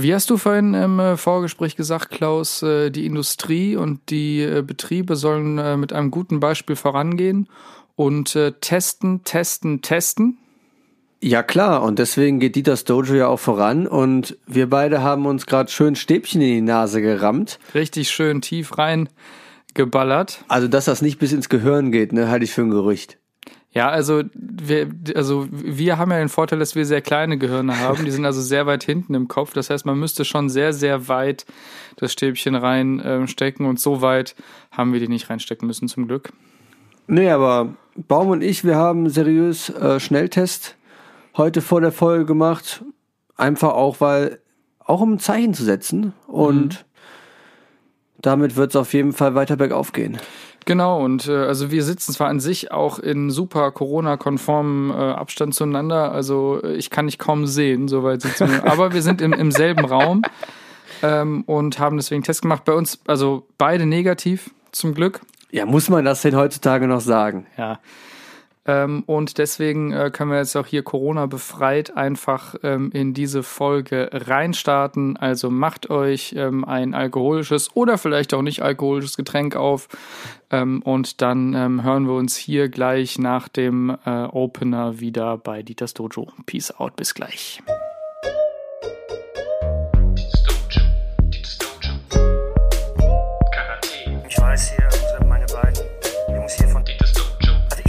Wie hast du vorhin im äh, Vorgespräch gesagt, Klaus, äh, die Industrie und die äh, Betriebe sollen mit einem guten Beispiel vorangehen und testen, testen, testen? Ja klar, und deswegen geht Dieters Dojo ja auch voran und wir beide haben uns gerade schön Stäbchen in die Nase gerammt. Richtig schön tief rein geballert. Also, dass das nicht bis ins Gehirn geht, ne, halte ich für ein Gerücht. Ja, also wir, also wir haben ja den Vorteil, dass wir sehr kleine Gehirne haben. Die sind also sehr weit hinten im Kopf. Das heißt, man müsste schon sehr, sehr weit das Stäbchen reinstecken ähm, und so weit haben wir die nicht reinstecken müssen, zum Glück. Nee, aber Baum und ich, wir haben seriös äh, Schnelltest heute vor der Folge gemacht. Einfach auch, weil, auch um ein Zeichen zu setzen. Und mhm. damit wird es auf jeden Fall weiter bergauf gehen. Genau, und äh, also wir sitzen zwar an sich auch in super Corona-konformem äh, Abstand zueinander, also äh, ich kann nicht kaum sehen, soweit sitzen wir, aber wir sind im, im selben Raum ähm, und haben deswegen Test gemacht. Bei uns, also beide negativ, zum Glück. Ja, muss man das denn heutzutage noch sagen? Ja. Ähm, und deswegen äh, können wir jetzt auch hier Corona befreit einfach ähm, in diese Folge reinstarten. Also macht euch ähm, ein alkoholisches oder vielleicht auch nicht alkoholisches Getränk auf. Ähm, und dann ähm, hören wir uns hier gleich nach dem äh, Opener wieder bei Dieters Dojo. Peace out, bis gleich.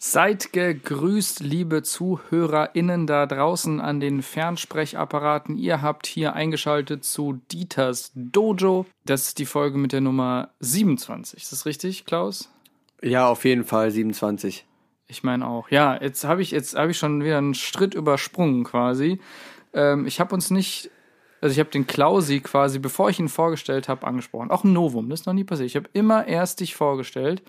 Seid gegrüßt, liebe ZuhörerInnen da draußen an den Fernsprechapparaten. Ihr habt hier eingeschaltet zu Dieters Dojo. Das ist die Folge mit der Nummer 27. Ist das richtig, Klaus? Ja, auf jeden Fall 27. Ich meine auch. Ja, jetzt habe ich, jetzt hab ich schon wieder einen Schritt übersprungen quasi. Ähm, ich habe uns nicht also ich habe den Klausi quasi, bevor ich ihn vorgestellt habe, angesprochen. Auch ein Novum, das ist noch nie passiert. Ich habe immer erst dich vorgestellt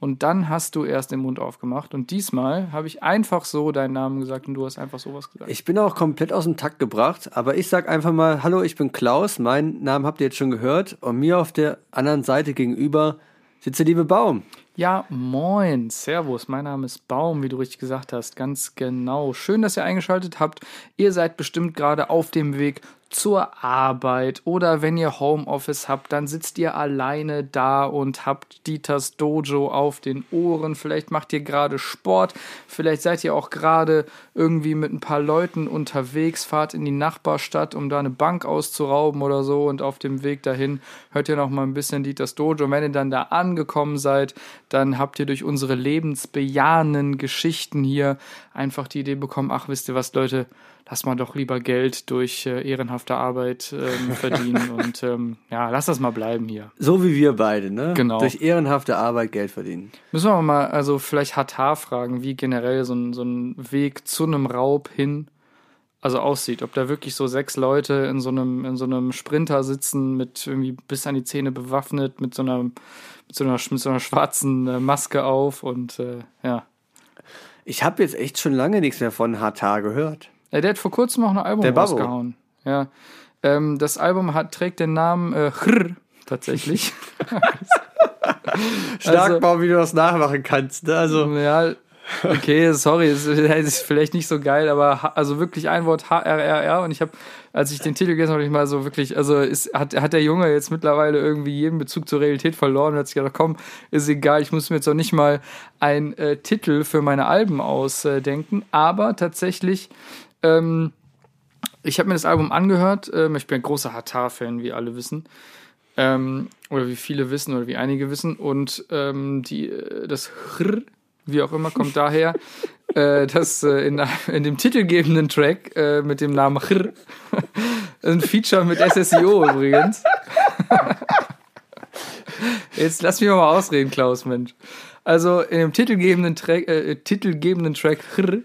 und dann hast du erst den Mund aufgemacht. Und diesmal habe ich einfach so deinen Namen gesagt und du hast einfach sowas gesagt. Ich bin auch komplett aus dem Takt gebracht, aber ich sag einfach mal, hallo, ich bin Klaus, meinen Namen habt ihr jetzt schon gehört und mir auf der anderen Seite gegenüber sitzt der liebe Baum. Ja, moin, Servus, mein Name ist Baum, wie du richtig gesagt hast, ganz genau. Schön, dass ihr eingeschaltet habt. Ihr seid bestimmt gerade auf dem Weg zur Arbeit oder wenn ihr Homeoffice habt, dann sitzt ihr alleine da und habt Dieters Dojo auf den Ohren. Vielleicht macht ihr gerade Sport, vielleicht seid ihr auch gerade irgendwie mit ein paar Leuten unterwegs, fahrt in die Nachbarstadt, um da eine Bank auszurauben oder so und auf dem Weg dahin hört ihr noch mal ein bisschen Dieters Dojo. Und wenn ihr dann da angekommen seid, dann habt ihr durch unsere lebensbejahenden Geschichten hier einfach die Idee bekommen, ach wisst ihr was Leute, lass mal doch lieber Geld durch äh, ehrenhafte Arbeit ähm, verdienen und ähm, ja, lass das mal bleiben hier. So wie wir beide, ne? Genau. Durch ehrenhafte Arbeit Geld verdienen. Müssen wir mal, also vielleicht Hatar fragen, wie generell so ein, so ein Weg zu einem Raub hin also aussieht, ob da wirklich so sechs Leute in so einem, in so einem Sprinter sitzen, mit irgendwie bis an die Zähne bewaffnet, mit so einer, mit so einer, mit so einer schwarzen äh, Maske auf und äh, ja. Ich habe jetzt echt schon lange nichts mehr von Hatar gehört. Ja, der hat vor kurzem auch ein Album der rausgehauen. Ja. Ähm, das Album hat, trägt den Namen äh, Chrr, tatsächlich. Stark, also, wie du das nachmachen kannst. Ne? Also. Ja, okay, sorry, es ist vielleicht nicht so geil, aber also wirklich ein Wort HRRR und ich habe, als ich den Titel gelesen habe, ich mal so wirklich, also ist, hat, hat der Junge jetzt mittlerweile irgendwie jeden Bezug zur Realität verloren und hat sich gedacht, komm, ist egal, ich muss mir jetzt auch nicht mal einen äh, Titel für meine Alben ausdenken, aber tatsächlich ähm, ich habe mir das Album angehört. Ähm, ich bin ein großer Hatar-Fan, wie alle wissen. Ähm, oder wie viele wissen oder wie einige wissen. Und ähm, die, äh, das Chr, wie auch immer, kommt daher, äh, dass äh, in, in dem titelgebenden Track äh, mit dem Namen Chr, ein Feature mit SSIO übrigens. Jetzt lass mich mal ausreden, Klaus, Mensch. Also in dem titelgebenden Track, äh, titelgebenden Track Chr,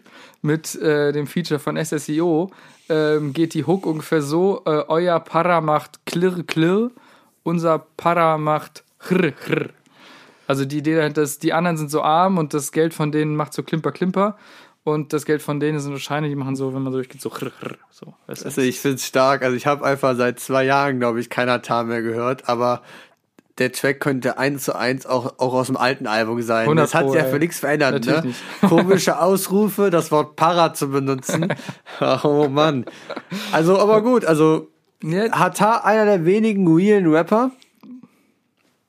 mit äh, dem Feature von SSIO ähm, geht die Hook ungefähr so: äh, Euer Para macht klirr klirr, unser Para macht Hrr, hrr. Also die Idee dahinter ist, die anderen sind so arm und das Geld von denen macht so Klimper, Klimper. Und das Geld von denen sind so Scheine, die machen so, wenn man so durchgeht, so hrr, hrr. So? Also ich finde es stark. Also ich habe einfach seit zwei Jahren, glaube ich, kein Hatar mehr gehört, aber der Track könnte eins zu eins auch, auch aus dem alten Album sein. 100 Das hat sich ja für nichts verändert, Natürlich ne? nicht. Komische Ausrufe, das Wort Para zu benutzen. oh Mann. Also, aber gut, also Ja, Hatar einer der wenigen realen Rapper.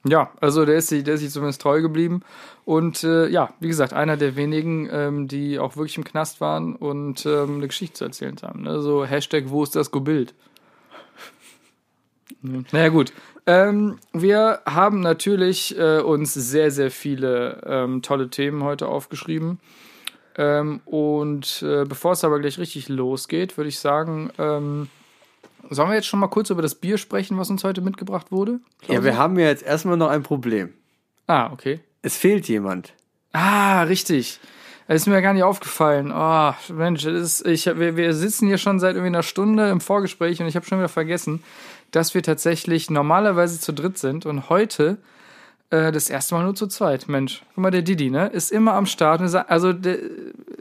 Ja, also der ist, sich- der ist sich zumindest treu geblieben. Und äh, ja, wie gesagt, einer der wenigen, ähm, die auch wirklich im Knast waren und ähm, eine Geschichte zu erzählen haben. Ne? So Hashtag, wo ist das Gobild? Ne. Naja, gut. Ähm, wir haben natürlich äh, uns sehr, sehr viele ähm, tolle Themen heute aufgeschrieben. Ähm, und äh, bevor es aber gleich richtig losgeht, würde ich sagen, ähm, sollen wir jetzt schon mal kurz über das Bier sprechen, was uns heute mitgebracht wurde? Ja, wir haben ja jetzt erstmal noch ein Problem. Ah, okay. Es fehlt jemand. Ah, richtig. Das ist mir gar nicht aufgefallen. Oh, Mensch, ist, ich, wir, wir sitzen hier schon seit irgendwie einer Stunde im Vorgespräch und ich habe schon wieder vergessen, dass wir tatsächlich normalerweise zu dritt sind und heute äh, das erste Mal nur zu zweit. Mensch, guck mal, der Didi, ne? Ist immer am Start. Also, der,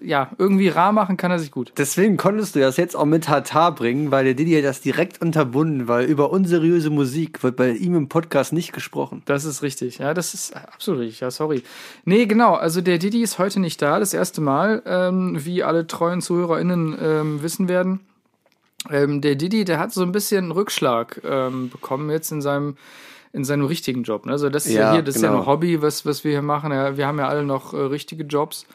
ja, irgendwie rar machen kann er sich gut. Deswegen konntest du das jetzt auch mit Hatar bringen, weil der Didi hat das direkt unterbunden, weil über unseriöse Musik wird bei ihm im Podcast nicht gesprochen. Das ist richtig. Ja, das ist absolut richtig. Ja, sorry. Nee, genau. Also der Didi ist heute nicht da, das erste Mal, ähm, wie alle treuen ZuhörerInnen ähm, wissen werden. Ähm, der Didi, der hat so ein bisschen einen Rückschlag ähm, bekommen jetzt in seinem in seinem richtigen Job. Ne? Also das ist ja, Ja, hier, das ist ja genau. ein Hobby, was, was wir hier machen. Ja, wir haben ja alle noch äh, richtige Jobs.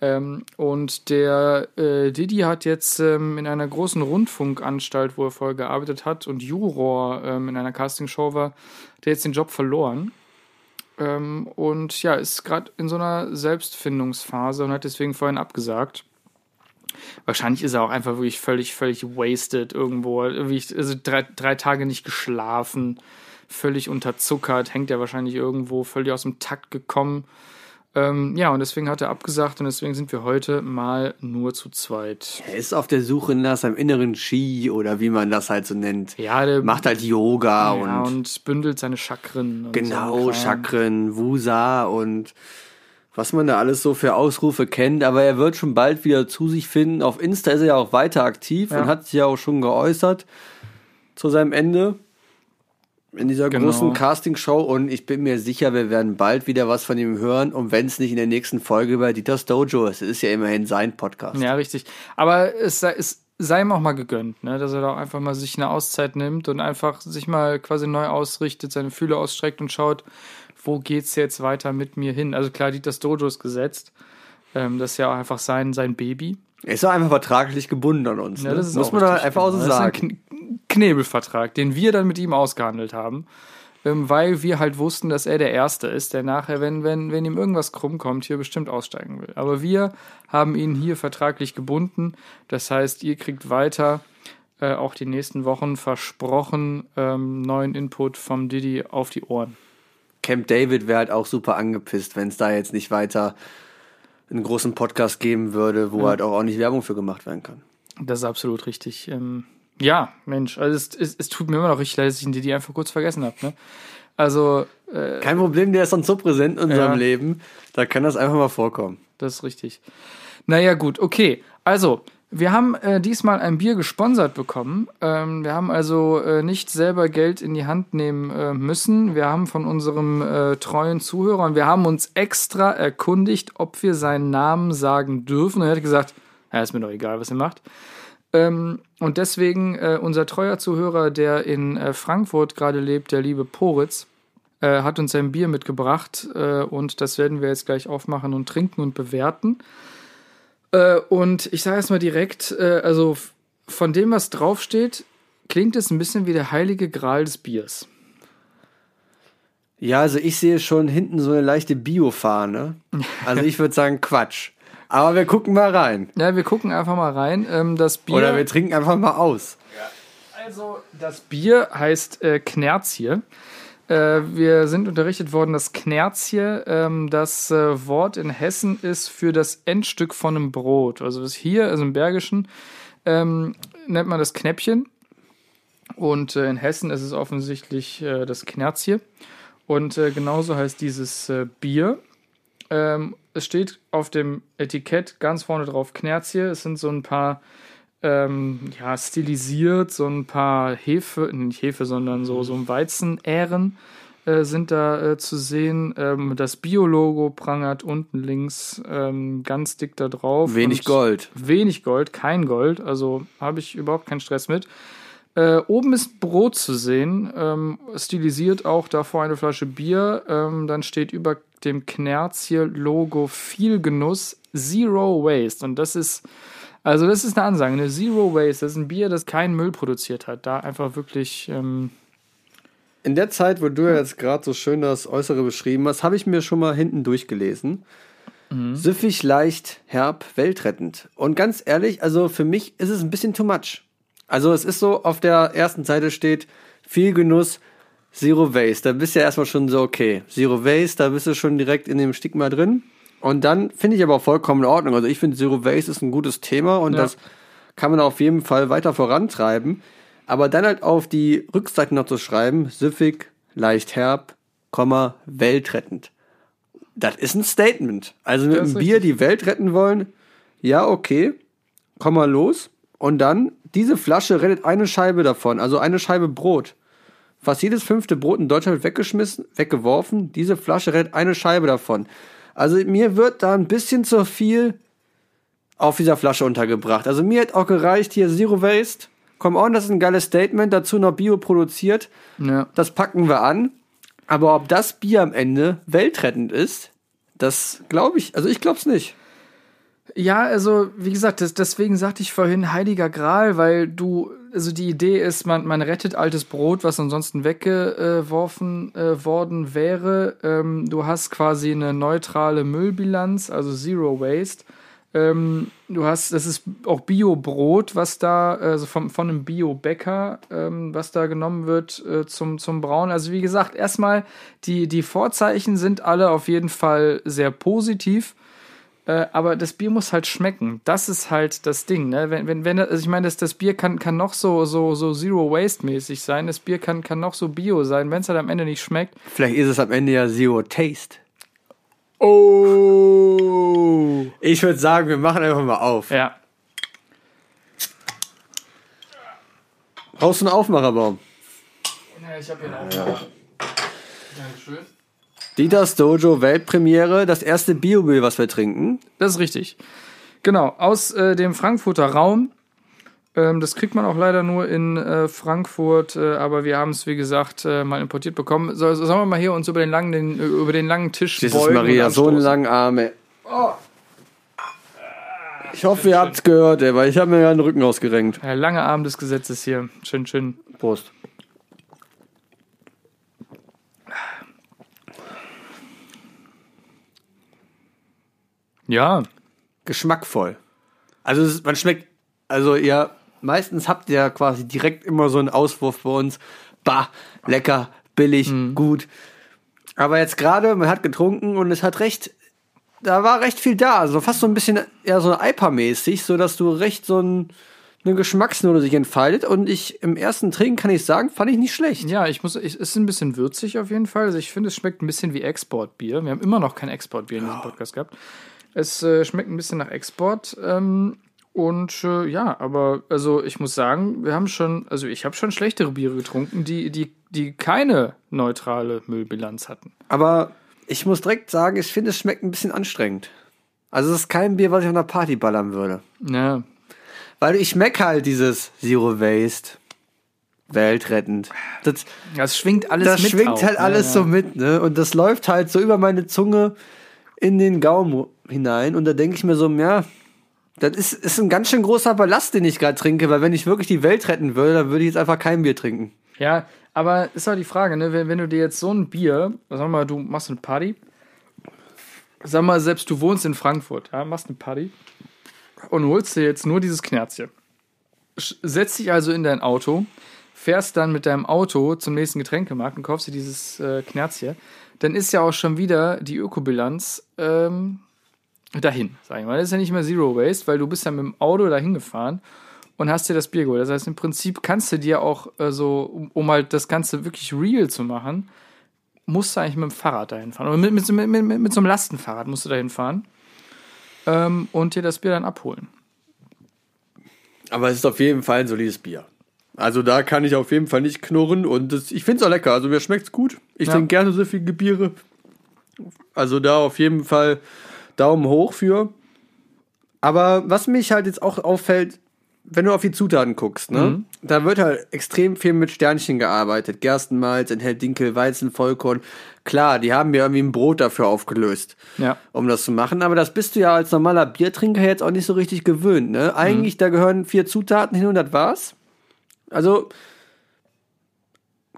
Ähm, und der äh, Didi hat jetzt ähm, in einer großen Rundfunkanstalt, wo er vorher gearbeitet hat und Juror ähm, in einer Castingshow war, der jetzt den Job verloren. Ähm, und ja, ist gerade in so einer Selbstfindungsphase und hat deswegen vorhin abgesagt. Wahrscheinlich ist er auch einfach wirklich völlig, völlig wasted irgendwo. Also drei, drei Tage nicht geschlafen, völlig unterzuckert, hängt er wahrscheinlich irgendwo, völlig aus dem Takt gekommen. Ähm, ja, und deswegen hat er abgesagt und deswegen sind wir heute mal nur zu zweit. Er ist auf der Suche nach seinem inneren Ski oder wie man das halt so nennt. Ja, der Macht halt Yoga ja, und, und bündelt seine Chakren. Und genau, so. Chakren, Wusa und was man da alles so für Ausrufe kennt. Aber er wird schon bald wieder zu sich finden. Auf Insta ist er ja auch weiter aktiv Ja. und hat sich ja auch schon geäußert zu seinem Ende in dieser Genau. großen Castingshow. Und ich bin mir sicher, wir werden bald wieder was von ihm hören. Und wenn es nicht in der nächsten Folge bei Dieters Dojo ist, es ist ja immerhin sein Podcast. Ja, richtig. Aber es sei, es sei ihm auch mal gegönnt, ne? dass er da auch einfach mal sich eine Auszeit nimmt und einfach sich mal quasi neu ausrichtet, seine Fühler ausstreckt und schaut, wo geht's jetzt weiter mit mir hin? Also klar, Dieters Dojo ist gesetzt. Ähm, das ist ja auch einfach sein, sein Baby. Er ist doch einfach vertraglich gebunden an uns. Ja, ne? das ist Muss auch man da einfach auch so genau. Das ist sagen. ein Kn Knebelvertrag, den wir dann mit ihm ausgehandelt haben, ähm, weil wir halt wussten, dass er der Erste ist, der nachher, wenn, wenn, wenn ihm irgendwas krumm kommt, hier bestimmt aussteigen will. Aber wir haben ihn hier vertraglich gebunden. Das heißt, ihr kriegt weiter äh, auch die nächsten Wochen versprochen ähm, neuen Input vom Didi auf die Ohren. Camp David wäre halt auch super angepisst, wenn es da jetzt nicht weiter einen großen Podcast geben würde, wo halt auch ordentlich Werbung für gemacht werden kann. Das ist absolut richtig. Ähm, ja, Mensch, also es, es, es tut mir immer noch richtig leid, dass ich den Didi einfach kurz vergessen habe. Ne? Also, äh, Kein Problem, der ist sonst so präsent in unserem Ja. Leben, da kann das einfach mal vorkommen. Das ist richtig. Naja, gut, okay. Also, wir haben äh, diesmal ein Bier gesponsert bekommen. Ähm, wir haben also äh, nicht selber Geld in die Hand nehmen äh, müssen. Wir haben von unserem äh, treuen Zuhörern, wir haben uns extra erkundigt, ob wir seinen Namen sagen dürfen. Er hat gesagt, ja, ist mir doch egal, was ihr macht. Ähm, und deswegen äh, unser treuer Zuhörer, der in äh, Frankfurt gerade lebt, der liebe Poritz, hat uns ein Bier mitgebracht und das werden wir jetzt gleich aufmachen und trinken und bewerten. Äh, und ich sage erstmal direkt, äh, also von dem, was draufsteht, klingt es ein bisschen wie der heilige Gral des Biers. Ja, also ich sehe schon hinten so eine leichte Biofahne. Also ich würde sagen Quatsch. Aber wir gucken mal rein. Ja, wir gucken einfach mal rein. Ähm, das Bier. Oder wir trinken einfach mal aus. Also, das Bier heißt äh, Knerzie. Äh, wir sind unterrichtet worden, dass Knerzie ähm, das äh, Wort in Hessen ist für das Endstück von einem Brot. Also das hier, also im Bergischen, ähm, nennt man das Knäppchen. Und äh, in Hessen ist es offensichtlich äh, das Knerzie. Und äh, genauso heißt dieses Bier. Ähm, es steht auf dem Etikett ganz vorne drauf Knerzie. Es sind so ein paar, ähm, ja, stilisiert, so ein paar Hefe, nicht Hefe, sondern so, so Weizenähren äh, sind da äh, zu sehen. Ähm, das Bio-Logo prangert unten links ähm, ganz dick da drauf. Wenig Gold. Wenig Gold, kein Gold. Also habe ich überhaupt keinen Stress mit. Äh, oben ist Brot zu sehen, ähm, stilisiert auch davor eine Flasche Bier. Ähm, dann steht über dem Knerz hier Logo viel Genuss, Zero Waste. Und das ist, also das ist eine Ansage, eine Zero Waste. Das ist ein Bier, das keinen Müll produziert hat. Da einfach wirklich, ähm, In der Zeit, wo du ja jetzt gerade so schön das Äußere beschrieben hast, habe ich mir schon mal hinten durchgelesen. Süffig, leicht, herb, weltrettend. Und ganz ehrlich, also für mich ist es ein bisschen too much. Also es ist so, auf der ersten Seite steht viel Genuss, Zero Waste. Da bist du ja erstmal schon so, okay, Zero Waste, da bist du schon direkt in dem Stigma drin. Und dann finde ich aber auch vollkommen in Ordnung. Also ich finde Zero Waste ist ein gutes Thema und Ja. das kann man auf jeden Fall weiter vorantreiben. Aber dann halt auf die Rückseite noch zu schreiben, süffig, leicht herb, Komma, weltrettend. Das ist ein Statement. Also mit einem Bier die Welt retten wollen, ja, okay, komm mal los. Und dann, diese Flasche rettet eine Scheibe davon, also eine Scheibe Brot. Fast jedes fünfte Brot in Deutschland weggeschmissen, weggeworfen. Diese Flasche rettet eine Scheibe davon. Also mir wird da ein bisschen zu viel auf dieser Flasche untergebracht. Also mir hat auch gereicht hier Zero Waste. Come on, das ist ein geiles Statement. Dazu noch Bio produziert. ja. Das packen wir an. Aber ob das Bier am Ende weltrettend ist, das glaube ich, also ich glaube es nicht. Ja, also wie gesagt, das, deswegen sagte ich vorhin Heiliger Gral, weil du, also die Idee ist, man, man rettet altes Brot, was ansonsten weggeworfen äh, worden wäre. Ähm, du hast quasi eine neutrale Müllbilanz, also Zero Waste. Ähm, du hast, das ist auch Bio-Brot, was da, also vom, von einem Bio-Bäcker, ähm, was da genommen wird äh, zum, zum Brauen. Also wie gesagt, erstmal, die, die Vorzeichen sind alle auf jeden Fall sehr positiv. Äh, aber das Bier muss halt schmecken. Das ist halt das Ding, ne? Wenn, wenn, wenn, also ich meine, das, das Bier kann, kann noch so, so, so Zero Waste mäßig sein. Das Bier kann, kann noch so Bio sein. Wenn es halt am Ende nicht schmeckt. Vielleicht ist es am Ende ja Zero Taste. Oh! Ich würde sagen, wir machen einfach mal auf. Ja. Brauchst du einen Aufmacherbaum? ja ich habe hier einen Aufmacher. Dankeschön. Dieters Dojo Weltpremiere, das erste Bio-Bier, was wir trinken. Das ist richtig. Genau, aus äh, dem Frankfurter Raum. Ähm, das kriegt man auch leider nur in äh, Frankfurt, äh, aber wir haben es, wie gesagt, äh, mal importiert bekommen. So, so, sollen wir mal hier uns über den langen, den, äh, über den langen Tisch Jesus beugen Maria, so einen langen Arm, ey. Ich hoffe, ihr habt's gehört, ey, weil ich habe mir ja den Rücken ausgerenkt. Ja, lange Arm des Gesetzes hier. Schön, schön. Prost. Ja, Geschmackvoll. Also es, man schmeckt, also ihr, meistens habt ihr quasi direkt immer so einen Auswurf bei uns. Bah, lecker, billig, gut. Aber jetzt gerade, man hat getrunken und es hat recht, da war recht viel da. Also fast so ein bisschen eher so IPA-mäßig, so dass du recht so ein, eine Geschmacksnote sich entfaltet. Und ich im ersten Trinken kann ich sagen, fand ich nicht schlecht. ja, ich muss, es ist ein bisschen würzig auf jeden Fall. Also ich finde, es schmeckt ein bisschen wie Exportbier. Wir haben immer noch kein Exportbier in diesem Podcast gehabt. Es äh, schmeckt ein bisschen nach Export. Ähm, und äh, ja, aber also ich muss sagen, wir haben schon, also ich habe schon schlechtere Biere getrunken, die, die, die keine neutrale Müllbilanz hatten. Aber ich muss direkt sagen, ich finde, es schmeckt ein bisschen anstrengend. Also es ist kein Bier, was ich auf einer Party ballern würde. Ja, Weil ich schmecke halt dieses Zero Waste. Weltrettend. Das, das schwingt alles das mit. schwingt auch, halt alles ja. so mit, ne? Und das läuft halt so über meine Zunge in den Gaumen hinein. Und da denke ich mir so, ja, das ist, ist ein ganz schön großer Ballast, den ich gerade trinke, weil wenn ich wirklich die Welt retten würde, dann würde ich jetzt einfach kein Bier trinken. Ja, aber ist halt die Frage, ne? Wenn, wenn du dir jetzt so ein Bier, sag mal, du machst eine Party, sag mal, selbst du wohnst in Frankfurt, ja, machst eine Party und holst dir jetzt nur dieses Knerzchen. Setzt dich also in dein Auto, fährst dann mit deinem Auto zum nächsten Getränkemarkt und kaufst dir dieses äh, Knerzchen, dann ist ja auch schon wieder die Ökobilanz ähm, dahin, sag ich mal. Das ist ja nicht mehr Zero Waste, weil du bist ja mit dem Auto dahin gefahren und hast dir das Bier geholt. Das heißt, im Prinzip kannst du dir auch äh, so, um, um halt das Ganze wirklich real zu machen, musst du eigentlich mit dem Fahrrad dahin fahren. Oder mit, mit, mit, mit, mit so einem Lastenfahrrad musst du dahin fahren. Ähm, und dir das Bier dann abholen. Aber es ist auf jeden Fall ein solides Bier. Also da kann ich auf jeden Fall nicht knurren und das, ich finde es auch lecker. Also mir schmeckt es gut. Ich Ja. trinke gerne so viele Biere. Also da auf jeden Fall Daumen hoch für. Aber was mich halt jetzt auch auffällt, wenn du auf die Zutaten guckst, ne? Da wird halt extrem viel mit Sternchen gearbeitet. Gerstenmalz, enthält Dinkel, Weizen, Vollkorn. Klar, die haben mir irgendwie ein Brot dafür aufgelöst Ja. um das zu machen. Aber das bist du ja als normaler Biertrinker jetzt auch nicht so richtig gewöhnt. Ne? Eigentlich, da gehören vier Zutaten hin und das war's. Also,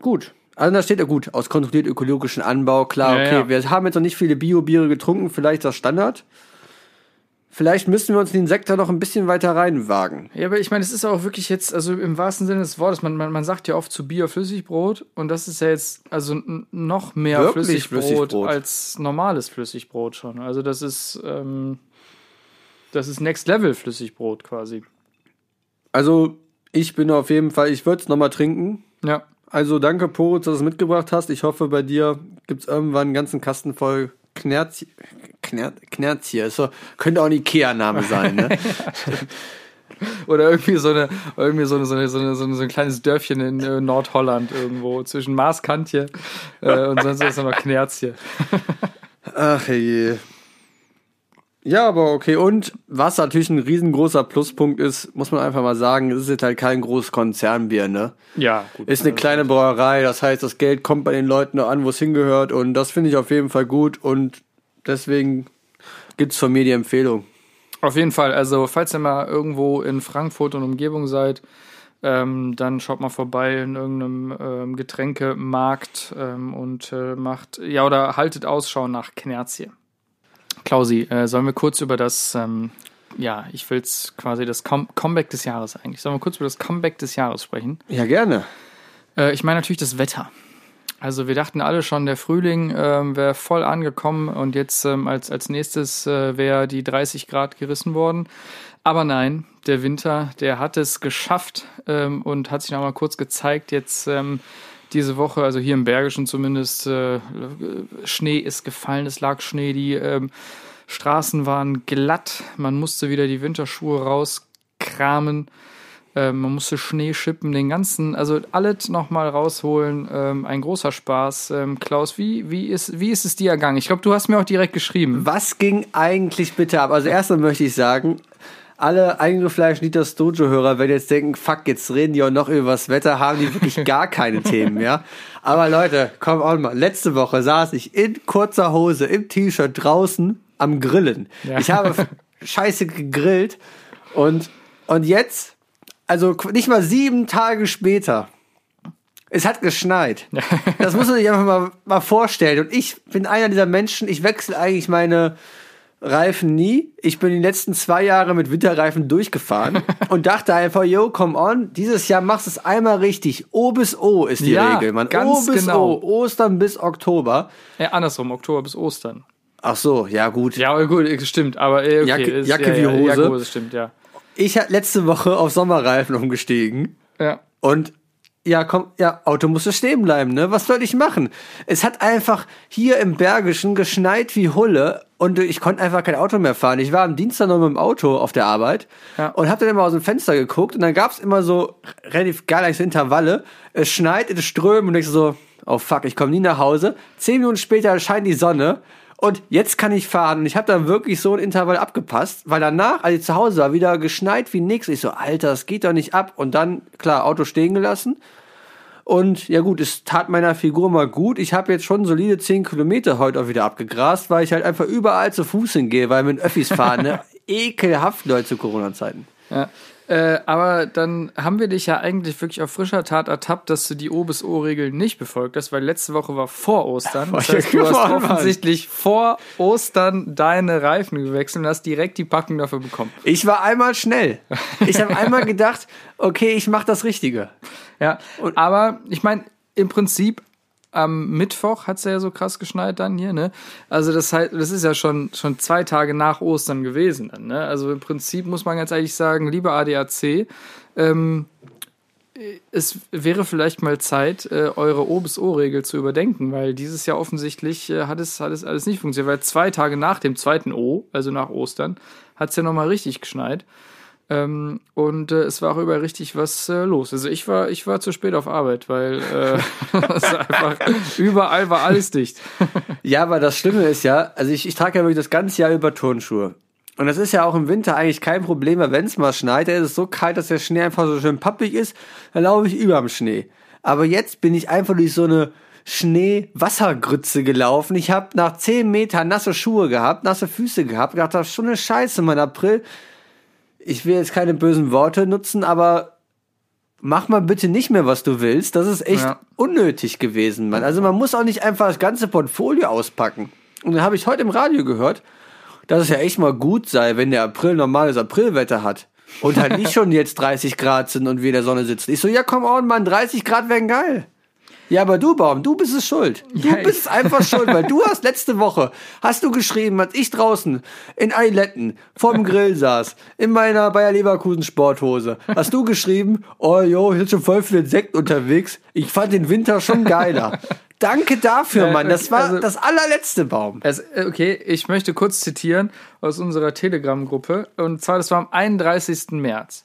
gut. Also da steht ja gut, aus kontrolliert ökologischen Anbau, klar, Ja, okay. ja. Wir haben jetzt noch nicht viele Bio-Biere getrunken, vielleicht das Standard. Vielleicht müssen wir uns in den Sektor noch ein bisschen weiter reinwagen. Ja, aber ich meine, es ist auch wirklich jetzt, also im wahrsten Sinne des Wortes, man, man, man sagt ja oft zu Bier Flüssigbrot und das ist ja jetzt also noch mehr Flüssigbrot, Flüssigbrot. als normales Flüssigbrot schon. Also das ist, ähm, das ist Next Level Flüssigbrot quasi. Also, ich bin auf jeden Fall, ich würde es nochmal trinken. Ja. Also danke, Poritz, dass du es mitgebracht hast. Ich hoffe, bei dir gibt es irgendwann einen ganzen Kasten voll Knerz... Kner, Knerzier. Ist so, könnte auch ein Ikea-Name sein, ne? Oder irgendwie so eine, irgendwie so eine, so eine, so eine, so eine, so ein kleines Dörfchen in äh, Nordholland irgendwo zwischen Maaskantje äh, und sonst ist noch Knerzje. Ach je. Ja, aber okay. Und was natürlich ein riesengroßer Pluspunkt ist, muss man einfach mal sagen, es ist jetzt halt kein großes Konzernbier, ne? Ja, gut. Ist eine kleine Brauerei, das heißt, das Geld kommt bei den Leuten noch an, wo es hingehört und das finde ich auf jeden Fall gut und deswegen gibt's von mir die Empfehlung. Auf jeden Fall, also falls ihr mal irgendwo in Frankfurt und Umgebung seid, ähm, dann schaut mal vorbei in irgendeinem ähm, Getränkemarkt ähm, und äh, macht, ja, oder haltet Ausschau nach Knerzie. Klausi, äh, sollen wir kurz über das, ähm, ja, ich will's quasi das Com Comeback des Jahres eigentlich, sollen wir kurz über das Comeback des Jahres sprechen? Ja, gerne. Äh, ich meine natürlich das Wetter. Also wir dachten alle schon, der Frühling ähm, wäre voll angekommen und jetzt ähm, als, als nächstes äh, wäre die 30 Grad gerissen worden. Aber nein, der Winter, der hat es geschafft ähm, und hat sich noch mal kurz gezeigt. Jetzt ähm, diese Woche, also hier im Bergischen zumindest, äh, Schnee ist gefallen, es lag Schnee, die ähm, Straßen waren glatt, man musste wieder die Winterschuhe rauskramen. Ähm, man musste Schnee schippen, den ganzen, also alles nochmal rausholen. Ähm, ein großer Spaß. Ähm, Klaus, wie, wie, ist, wie ist es dir ergangen? Ich glaube, du hast mir auch direkt geschrieben. Was ging eigentlich bitte ab? Also erstmal möchte ich sagen, alle eingefleischten Dieters Dojo-Hörer werden jetzt denken, fuck, jetzt reden die auch noch über das Wetter, haben die wirklich gar keine Themen mehr. Aber Leute, komm on mal. Letzte Woche saß ich in kurzer Hose, im T-Shirt draußen am Grillen. Ja. Ich habe scheiße gegrillt und, und jetzt, also nicht mal sieben Tage später, es hat geschneit. Das muss man sich einfach mal, mal vorstellen. Und ich bin einer dieser Menschen, ich wechsle eigentlich meine Reifen nie. Ich bin die letzten zwei Jahre mit Winterreifen durchgefahren und dachte einfach, yo, come on, dieses Jahr machst du es einmal richtig. O bis O ist die Ja, Regel, man. ganz o bis genau. O, Ostern bis Oktober. Ja, andersrum, Oktober bis Ostern. Ach so, ja gut. Ja, gut, stimmt, aber äh, okay. Jacke- ist, Jacke ja, wie Hose. Jacke, Hose, stimmt, ja. Ich hatte letzte Woche auf Sommerreifen umgestiegen Ja. Und ja, komm, ja, Auto musste stehen bleiben, ne? Was soll ich machen? Es hat einfach hier im Bergischen geschneit wie Hulle und ich konnte einfach kein Auto mehr fahren. Ich war am Dienstag noch mit dem Auto auf der Arbeit Ja. und hab dann immer aus dem Fenster geguckt und dann gab's immer so relativ gar nicht so Intervalle. Es schneit, es strömt und ich so, oh fuck, ich komme nie nach Hause. Zehn Minuten später scheint die Sonne und jetzt kann ich fahren. Und ich habe dann wirklich so ein Intervall abgepasst, weil danach, als ich zu Hause war, wieder geschneit wie nix. Ich so, Alter, das geht doch nicht ab. Und dann, klar, Auto stehen gelassen. Und ja gut, es tat meiner Figur mal gut. Ich habe jetzt schon solide 10 Kilometer heute auch wieder abgegrast, weil ich halt einfach überall zu Fuß hingehe, weil mit Öffis fahren. Ne? Ekelhaft, Leute, zu Corona-Zeiten. Ja. Äh, aber dann haben wir dich ja eigentlich wirklich auf frischer Tat ertappt, dass du die O bis O-Regel nicht befolgt hast, weil letzte Woche war vor Ostern. Das heißt, du hast offensichtlich vor Ostern deine Reifen gewechselt und hast direkt die Packung dafür bekommen. Ich war einmal schnell. Ich habe einmal gedacht, okay, ich mache das Richtige. Ja, aber ich meine, im Prinzip am Mittwoch hat es ja so krass geschneit dann hier, ne? Also das heißt, das ist ja schon, schon zwei Tage nach Ostern gewesen dann, ne? Also im Prinzip muss man ganz ehrlich sagen, lieber ADAC, ähm, es wäre vielleicht mal Zeit, äh, eure O bis O-Regel zu überdenken, weil dieses Jahr offensichtlich äh, hat, es, hat es alles nicht funktioniert, weil zwei Tage nach dem zweiten O, also nach Ostern, hat es ja nochmal richtig geschneit. Ähm, und äh, es war auch überall richtig was äh, los. Also ich war, ich war zu spät auf Arbeit, weil äh, einfach, überall war alles dicht. Ja, aber das Schlimme ist ja, also ich, ich trage ja wirklich das ganze Jahr über Turnschuhe. Und das ist ja auch im Winter eigentlich kein Problem, weil wenn es mal schneit, dann ist es so kalt, dass der Schnee einfach so schön pappig ist, dann laufe ich überm Schnee. Aber jetzt bin ich einfach durch so eine Schneewassergrütze gelaufen. Ich habe nach 10 Metern nasse Schuhe gehabt, nasse Füße gehabt, gedacht, das ist schon eine Scheiße, mein April. Ich will jetzt keine bösen Worte nutzen, aber mach mal bitte nicht mehr, was du willst. Das ist echt Ja. unnötig gewesen, Mann. Also man muss auch nicht einfach das ganze Portfolio auspacken. Und dann habe ich heute im Radio gehört, dass es ja echt mal gut sei, wenn der April normales Aprilwetter hat. Und halt nicht schon jetzt 30 Grad sind und wir in der Sonne sitzen. Ich so, ja komm on, Mann, 30 Grad wären geil. Ja, aber du, Baum, du bist es schuld. Du Ja, bist einfach schuld, weil du hast letzte Woche, hast du geschrieben, als ich draußen in Eiletten vorm Grill saß, in meiner Bayer Leverkusen Sporthose, hast du geschrieben, oh jo, ich bin schon voll für den Sekt unterwegs. Ich fand den Winter schon geiler. Danke dafür, Ja, Mann. Das war also- das allerletzte Baum. Es, okay, ich möchte kurz zitieren aus unserer Telegram-Gruppe. Und zwar, das war am 31. März.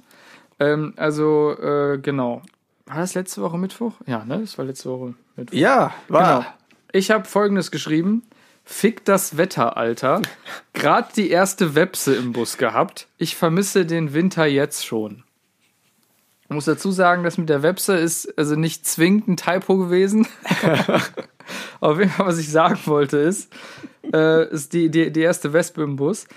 Ähm, also, äh, genau. War das letzte Woche Mittwoch? Ja, ne? Das war letzte Woche Mittwoch. Ja, war. Genau. Ich habe folgendes geschrieben. Fick das Wetter, Alter. Gerade die erste Webse im Bus gehabt. Ich vermisse den Winter jetzt schon. Ich muss dazu sagen, das mit der Webse ist also nicht zwingend ein Typo gewesen. Auf jeden Fall, was ich sagen wollte, ist, äh, ist die, die, die erste Wespe im Bus.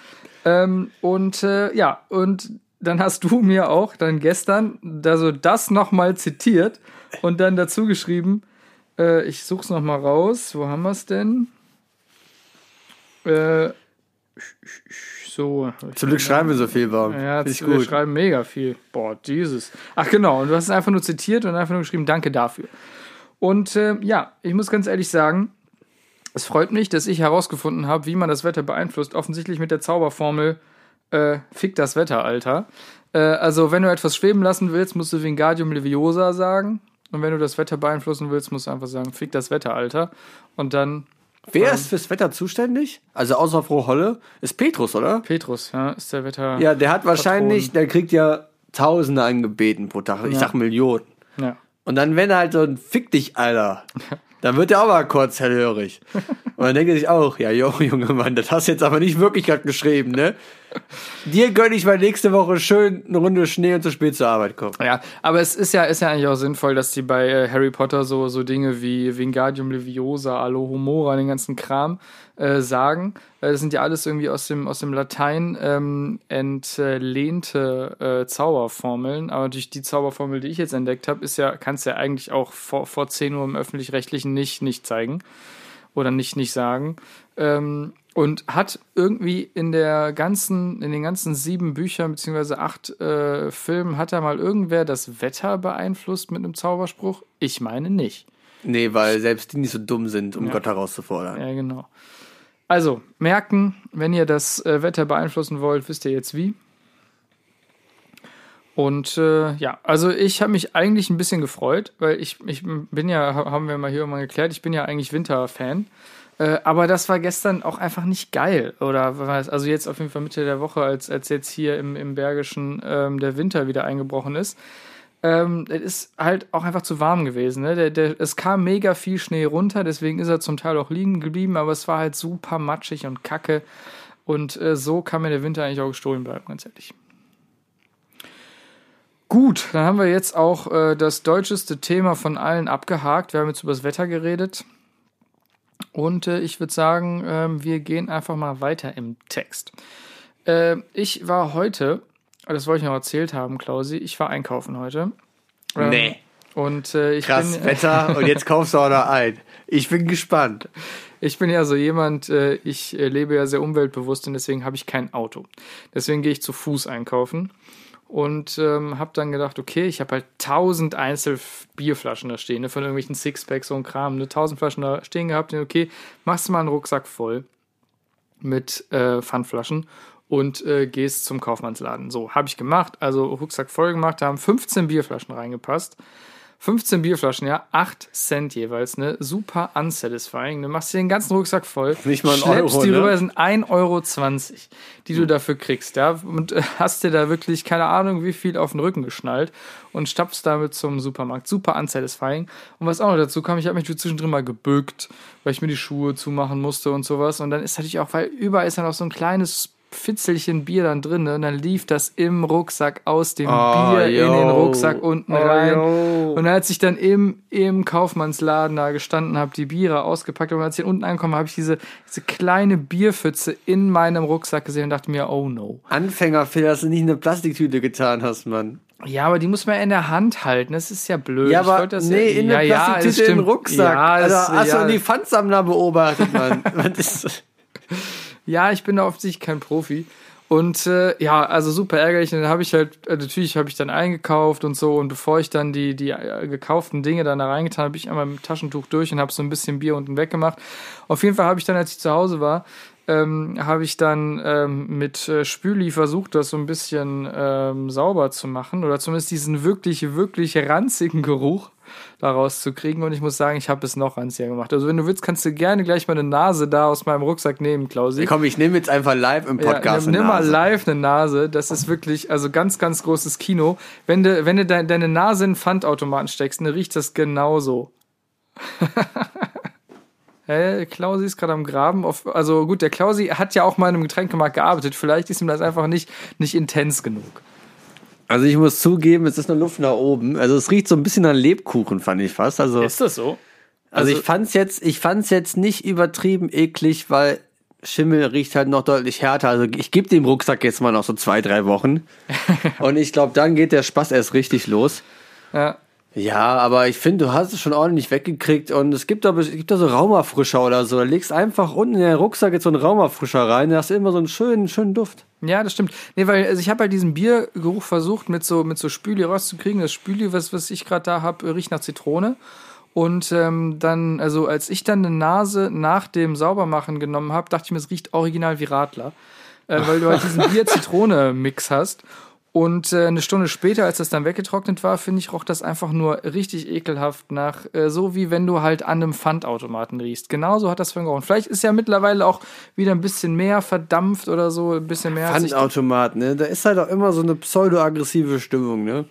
Ähm, und äh, ja, und dann hast du mir auch dann gestern da so das nochmal zitiert und dann dazu geschrieben, äh, ich such's noch mal raus. Wo haben wir's denn? Äh, so. Zum Glück schreiben wir so viel, Baum. Ja, Finde ich wir gut. schreiben mega viel. Boah, dieses. Ach genau, und du hast es einfach nur zitiert und einfach nur geschrieben, danke dafür. Und äh, ja, ich muss ganz ehrlich sagen, es freut mich, dass ich herausgefunden habe, wie man das Wetter beeinflusst. Offensichtlich mit der Zauberformel äh, Fick das Wetter, Alter. Äh, also, wenn du etwas schweben lassen willst, musst du Wingardium Leviosa sagen. Und wenn du das Wetter beeinflussen willst, musst du einfach sagen, Fick das Wetter, Alter. Und dann Wer ist fürs Wetter zuständig? Also außer Frau Holle ist Petrus, oder? Petrus, ja, ist der Wetter. Ja, der hat wahrscheinlich, der kriegt ja Tausende angebeten pro Tag. Ich Ja. sag Millionen. ja. Und dann, wenn er halt so ein Fick dich, Alter, dann wird er auch mal kurz hellhörig. Und dann denkt er sich auch, ja, jo, Junge Mann, das hast du jetzt aber nicht wirklich gerade geschrieben, ne? Dir gönn ich mal nächste Woche schön eine Runde Schnee und zu spät zur Arbeit kommen. Ja, aber es ist ja, ist ja eigentlich auch sinnvoll, dass die bei äh, Harry Potter so, so Dinge wie Wingardium Leviosa, Alohomora, den ganzen Kram äh, sagen. Äh, das sind ja alles irgendwie aus dem, aus dem Latein ähm, entlehnte äh, Zauberformeln. Aber durch die Zauberformel, die ich jetzt entdeckt habe, ist ja, kannst ja eigentlich auch vor, vor 10 Uhr im Öffentlich-Rechtlichen nicht, nicht zeigen oder nicht, nicht sagen. Ähm, und hat irgendwie in der ganzen, in den ganzen sieben Büchern beziehungsweise acht äh, Filmen hat da mal irgendwer das Wetter beeinflusst mit einem Zauberspruch? Ich meine nicht. Nee, weil selbst die nicht so dumm sind, um Gott herauszufordern. Ja, genau. Also, merken, wenn ihr das äh, Wetter beeinflussen wollt, wisst ihr jetzt wie. Und äh, ja, also ich habe mich eigentlich ein bisschen gefreut, weil ich, ich bin ja, ha- haben wir mal hier mal geklärt, ich bin ja eigentlich Winterfan. Äh, aber das war gestern auch einfach nicht geil. Oder? Also jetzt auf jeden Fall Mitte der Woche, als, als jetzt hier im, im Bergischen ähm, der Winter wieder eingebrochen ist. Ähm, es ist halt auch einfach zu warm gewesen. Ne? Der, der, es kam mega viel Schnee runter, deswegen ist er zum Teil auch liegen geblieben, aber es war halt super matschig und kacke. Und äh, so kann mir der Winter eigentlich auch gestohlen bleiben, ganz ehrlich. Gut, dann haben wir jetzt auch äh, das deutscheste Thema von allen abgehakt. Wir haben jetzt über das Wetter geredet. Und äh, ich würde sagen, ähm, wir gehen einfach mal weiter im Text. Äh, ich war heute, das wollte ich noch erzählt haben, Klausi, ich war einkaufen heute. Ähm, Nee. Und äh, ich Krass, bin, Wetter und jetzt kaufst du auch noch ein. Ich bin gespannt. Ich bin ja so jemand, äh, ich äh, lebe ja sehr umweltbewusst und deswegen habe ich kein Auto. Deswegen gehe ich zu Fuß einkaufen und ähm, habe dann gedacht, okay, ich habe halt tausend Einzelbierflaschen da stehen, ne, von irgendwelchen Sixpacks und Kram, ne, tausend Flaschen da stehen gehabt, und okay, machst du mal einen Rucksack voll mit äh, Pfandflaschen und äh, gehst zum Kaufmannsladen. So, habe ich gemacht, also Rucksack voll gemacht, da haben 15 Bierflaschen reingepasst. 15 Bierflaschen, ja, 8 Cent jeweils, ne? Super unsatisfying. Du machst dir den ganzen Rucksack voll, Nicht mal ein schleppst Euro, die ne? rüber, sind 1,20 Euro, die du dafür kriegst, ja? Und äh, hast dir da wirklich, keine Ahnung, wie viel auf den Rücken geschnallt und stapfst damit zum Supermarkt. Super unsatisfying. Und was auch noch dazu kam, ich habe mich zwischendrin mal gebückt, weil ich mir die Schuhe zumachen musste und sowas. Und dann ist natürlich auch, weil überall ist dann auch so ein kleines Fitzelchen Bier dann drin, ne? Und dann lief das im Rucksack aus dem Oh, Bier in den yo. Rucksack unten Oh, rein. yo. Und als ich dann im, im Kaufmannsladen da gestanden habe, die Biere ausgepackt habe und als ich unten ankomme, habe ich diese, diese kleine Bierpfütze in meinem Rucksack gesehen und dachte mir, oh no. Anfängerfehler, dass du nicht in eine Plastiktüte getan hast, Mann. Ja, aber die muss man in der Hand halten. Das ist ja blöd. Ja, aber das nee, ja, in ja, eine ja, Plastiktüte den stimmt. Rucksack. Ja, also, hast ja, du die Pfandsammler beobachtet, Mann? Was ist ja, ich bin da offensichtlich kein Profi. Und äh, ja, also super ärgerlich. Und dann habe ich halt, äh, natürlich habe ich dann eingekauft und so. Und bevor ich dann die, die äh, gekauften Dinge dann da reingetan habe, ich einmal mit dem Taschentuch durch und habe so ein bisschen Bier unten weggemacht. Auf jeden Fall habe ich dann, als ich zu Hause war, ähm, habe ich dann ähm, mit äh, Spüli versucht, das so ein bisschen ähm, sauber zu machen. Oder zumindest diesen wirklich, wirklich ranzigen Geruch daraus zu kriegen. Und ich muss sagen, ich habe es noch ranziger gemacht. Also wenn du willst, kannst du gerne gleich mal eine Nase da aus meinem Rucksack nehmen, Klausi. Komm, ich nehme jetzt einfach live im Podcast Ja, nimm, nimm mal live eine Nase. Das ist wirklich, also ganz, ganz großes Kino. Wenn du, wenn du de deine Nase in den Pfandautomaten steckst, dann riecht das genauso. Hä, Klausi ist gerade am Graben. Auf, also gut, der Klausi hat ja auch mal in einem Getränkemarkt gearbeitet. Vielleicht ist ihm das einfach nicht, nicht intens genug. Also ich muss zugeben, es ist eine Luft nach oben. Also es riecht so ein bisschen an Lebkuchen, fand ich fast. Also, Ist das so? also ich fand's jetzt, ich fand's jetzt nicht übertrieben eklig, weil Schimmel riecht halt noch deutlich härter. Also ich gebe dem Rucksack jetzt mal noch so zwei, drei Wochen. Und ich glaube, dann geht der Spaß erst richtig los. Ja. Ja, aber ich finde, du hast es schon ordentlich weggekriegt und es gibt da, es gibt da so Raumerfrischer oder so. Da legst einfach unten in den Rucksack jetzt so einen Raumerfrischer rein, da hast du immer so einen schönen, schönen Duft. Ja, das stimmt. Nee, weil also ich habe halt diesen Biergeruch versucht, mit so, mit so Spüli rauszukriegen. Das Spüli, was, was ich gerade da habe, riecht nach Zitrone. Und ähm, dann, also als ich dann eine Nase nach dem Saubermachen genommen habe, dachte ich mir, es riecht original wie Radler. Äh, weil du halt diesen Bier-Zitrone-Mix hast. Und äh, eine Stunde später, als das dann weggetrocknet war, finde ich, roch das einfach nur richtig ekelhaft nach, äh, so wie wenn du halt an einem Pfandautomaten riechst. Genauso hat das vorhin gerochen. Vielleicht ist ja mittlerweile auch wieder ein bisschen mehr verdampft oder so, ein bisschen mehr. Pfandautomat, ne? Da ist halt auch immer so eine pseudo-aggressive Stimmung, ne?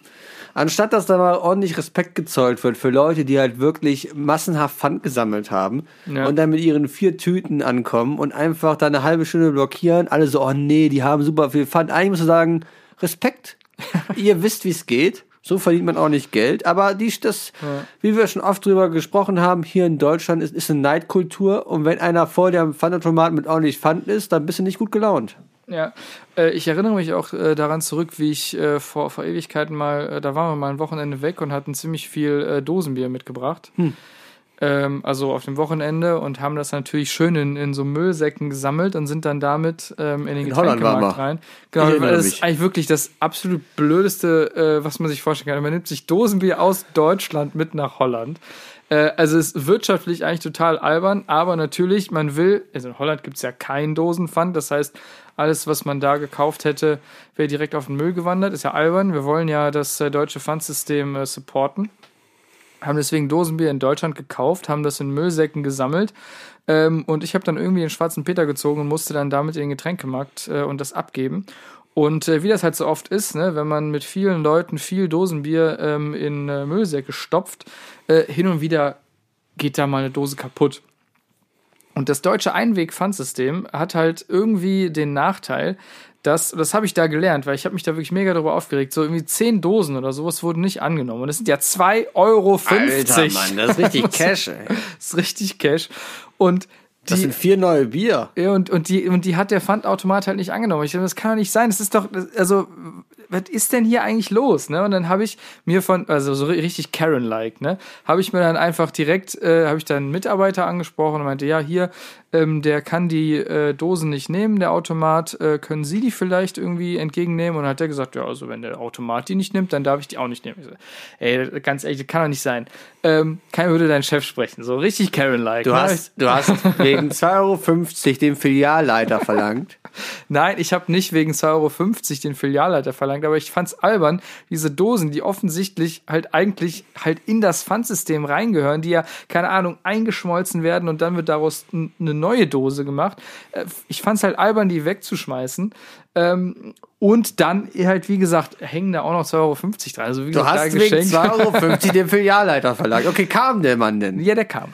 Anstatt dass da mal ordentlich Respekt gezollt wird für Leute, die halt wirklich massenhaft Pfand gesammelt haben Ja. und dann mit ihren vier Tüten ankommen und einfach da eine halbe Stunde blockieren, alle so, oh nee, die haben super viel Pfand. Eigentlich musst du sagen, Respekt. Ihr wisst, wie es geht. So verdient man auch nicht Geld. Aber die, das, wie wir schon oft drüber gesprochen haben, hier in Deutschland ist, ist eine Neidkultur. Und wenn einer vor dem Pfandautomat mit ordentlich Pfand ist, dann bist du nicht gut gelaunt. Ja, äh, ich erinnere mich auch äh, daran zurück, wie ich äh, vor, vor Ewigkeiten mal, da waren wir mal ein Wochenende weg und hatten ziemlich viel Dosenbier mitgebracht. Hm. Ähm, also auf dem Wochenende und haben das natürlich schön in, in so Müllsäcken gesammelt und sind dann damit ähm, in den In Getränkemarkt rein. Genau, das mich. ist eigentlich wirklich das absolut blödeste, äh, was man sich vorstellen kann. Man nimmt sich Dosenbier aus Deutschland mit nach Holland. Äh, also es ist wirtschaftlich eigentlich total albern, aber natürlich, man will, also in Holland gibt es ja kein Dosenpfand, das heißt, alles, was man da gekauft hätte, wäre direkt auf den Müll gewandert. Ist ja albern. Wir wollen ja das äh, deutsche Pfandsystem äh, supporten. Haben deswegen Dosenbier in Deutschland gekauft, haben das in Müllsäcken gesammelt. Ähm, und ich habe dann irgendwie den schwarzen Peter gezogen und musste dann damit in den Getränkemarkt äh, und das abgeben. Und äh, wie das halt so oft ist, ne, wenn man mit vielen Leuten viel Dosenbier ähm, in äh, Müllsäcke stopft, äh, hin und wieder geht da mal eine Dose kaputt. Und das deutsche Einweg-Pfandsystem hat halt irgendwie den Nachteil, dass, das habe ich da gelernt, weil ich habe mich da wirklich mega darüber aufgeregt, so irgendwie zehn Dosen oder sowas wurden nicht angenommen. Und das sind ja 2,50 Euro. Alter, Mann, das ist richtig Cash, ey. Das ist richtig Cash. Und Das die, sind vier neue Bier. ja, und, und, die, und die hat der Pfandautomat halt nicht angenommen. Ich dachte, das kann doch nicht sein. Das ist doch, das- also, was ist denn hier eigentlich los? Ne? Und dann habe ich mir von, also so ri- richtig Karen-like, ne, habe ich mir dann einfach direkt, äh, habe ich dann einen Mitarbeiter angesprochen und meinte, ja, hier, ähm, der kann die äh, Dosen nicht nehmen, der Automat, äh, können Sie die vielleicht irgendwie entgegennehmen? Und dann hat der gesagt, ja, also wenn der Automat die nicht nimmt, dann darf ich die auch nicht nehmen. Ich so, ey, ganz ehrlich, das kann doch nicht sein. Ähm, keiner würde deinen Chef sprechen. So richtig Karen-like. Du ne? hast, du hast wegen 2,50 Euro den Filialleiter verlangt. Nein, ich habe nicht wegen 2,50 Euro den Filialleiter verlangt, aber ich fand's albern, diese Dosen, die offensichtlich halt eigentlich halt in das Pfandsystem reingehören, die ja, keine Ahnung, eingeschmolzen werden und dann wird daraus eine neue Dose gemacht. Äh, ich fand's halt albern, die wegzuschmeißen. Ähm, und dann halt, wie gesagt, hängen da auch noch 2,50 Euro dran. Also, wie Du gesagt, da hast wegen geschenkt. 2,50 Euro den Filialleiter verlangt. Okay, kam der Mann denn? Ja, der kam.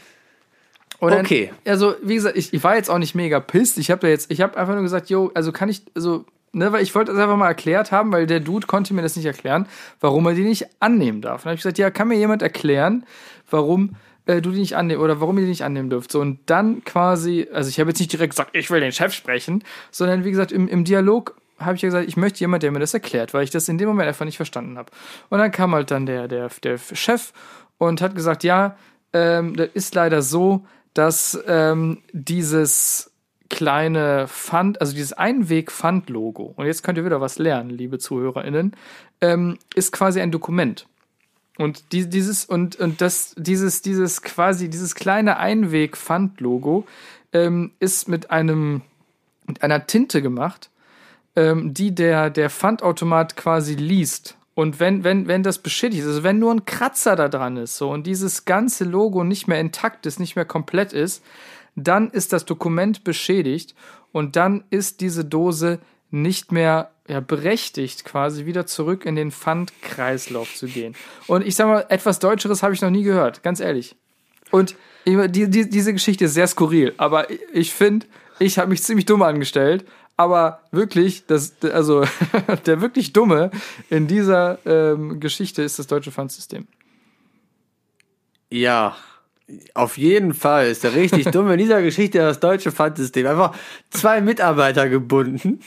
Dann, Okay. Also, wie gesagt, ich, ich war jetzt auch nicht mega pisst. Ich habe da jetzt, ich habe einfach nur gesagt, yo, also kann ich, also, ne, weil ich wollte das einfach mal erklärt haben, weil der Dude konnte mir das nicht erklären, warum er die nicht annehmen darf. Und dann habe ich gesagt, ja, kann mir jemand erklären, warum äh, du die nicht annehmen oder warum ihr die nicht annehmen dürft. So, und dann quasi, also ich habe jetzt nicht direkt gesagt, ich will den Chef sprechen, sondern wie gesagt, im, im Dialog habe ich ja gesagt, ich möchte jemand, der mir das erklärt, weil ich das in dem Moment einfach nicht verstanden habe. Und dann kam halt dann der, der, der Chef und hat gesagt, ja, ähm, das ist leider so, dass ähm, dieses kleine Pfand, also dieses Einweg-Pfand-Logo, und jetzt könnt ihr wieder was lernen, liebe ZuhörerInnen, ähm, ist quasi ein Dokument. Und die, dieses, und, und das, dieses, dieses quasi, dieses kleine Einweg-Pfand-Logo ähm, ist mit einem, mit einer Tinte gemacht, ähm, die der, der Pfandautomat quasi liest. Und wenn, wenn, wenn das beschädigt ist, also wenn nur ein Kratzer da dran ist, so, und dieses ganze Logo nicht mehr intakt ist, nicht mehr komplett ist, dann ist das Dokument beschädigt und dann ist diese Dose nicht mehr ja, berechtigt, quasi wieder zurück in den Pfandkreislauf zu gehen. Und ich sag mal, etwas Deutscheres habe ich noch nie gehört, ganz ehrlich. Und die, die, diese Geschichte ist sehr skurril, aber ich finde, ich habe mich ziemlich dumm angestellt. Aber wirklich, das, also der wirklich Dumme in dieser ähm, Geschichte ist das deutsche Pfandsystem. Ja, auf jeden Fall ist der richtig dumm in dieser Geschichte das deutsche Pfandsystem. Einfach zwei Mitarbeiter gebunden.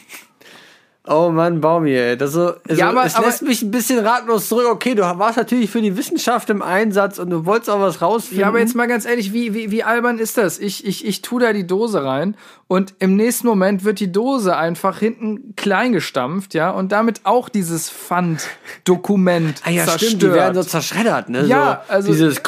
Oh Mann, Baumi, ey. Das so, also, Ja, aber- es aber- lässt mich ein bisschen ratlos zurück. Okay, du warst natürlich für die Wissenschaft im Einsatz und du wolltest auch was rausfinden. Ja, aber jetzt mal ganz ehrlich, wie, wie, wie albern ist das? Ich, ich, ich tu da die Dose rein und im nächsten Moment wird die Dose einfach hinten klein gestampft, ja, und damit auch dieses Pfanddokument ah, ja, zerstört. stimmt, die werden so zerschreddert, ne? Ja, so, also- Dieses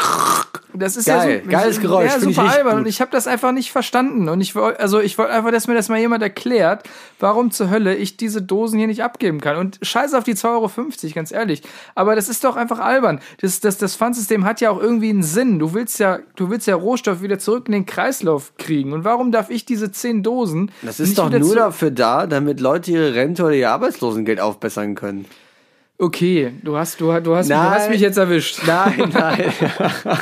Das ist Geil, ja so, geiles Geräusch, Ja, super albern gut. und ich habe das einfach nicht verstanden und ich wollte also ich wollte einfach, dass mir das mal jemand erklärt, warum zur Hölle ich diese Dosen hier nicht abgeben kann und scheiß auf die 2,50 Euro, ganz ehrlich, aber das ist doch einfach albern. Das das das Pfandsystem hat ja auch irgendwie einen Sinn. Du willst ja du willst ja Rohstoff wieder zurück in den Kreislauf kriegen und warum darf ich diese 10 Dosen Das ist doch nur dafür da, damit Leute ihre Rente oder ihr Arbeitslosengeld aufbessern können. Okay, du hast du, du hast du hast mich jetzt erwischt. Nein, nein.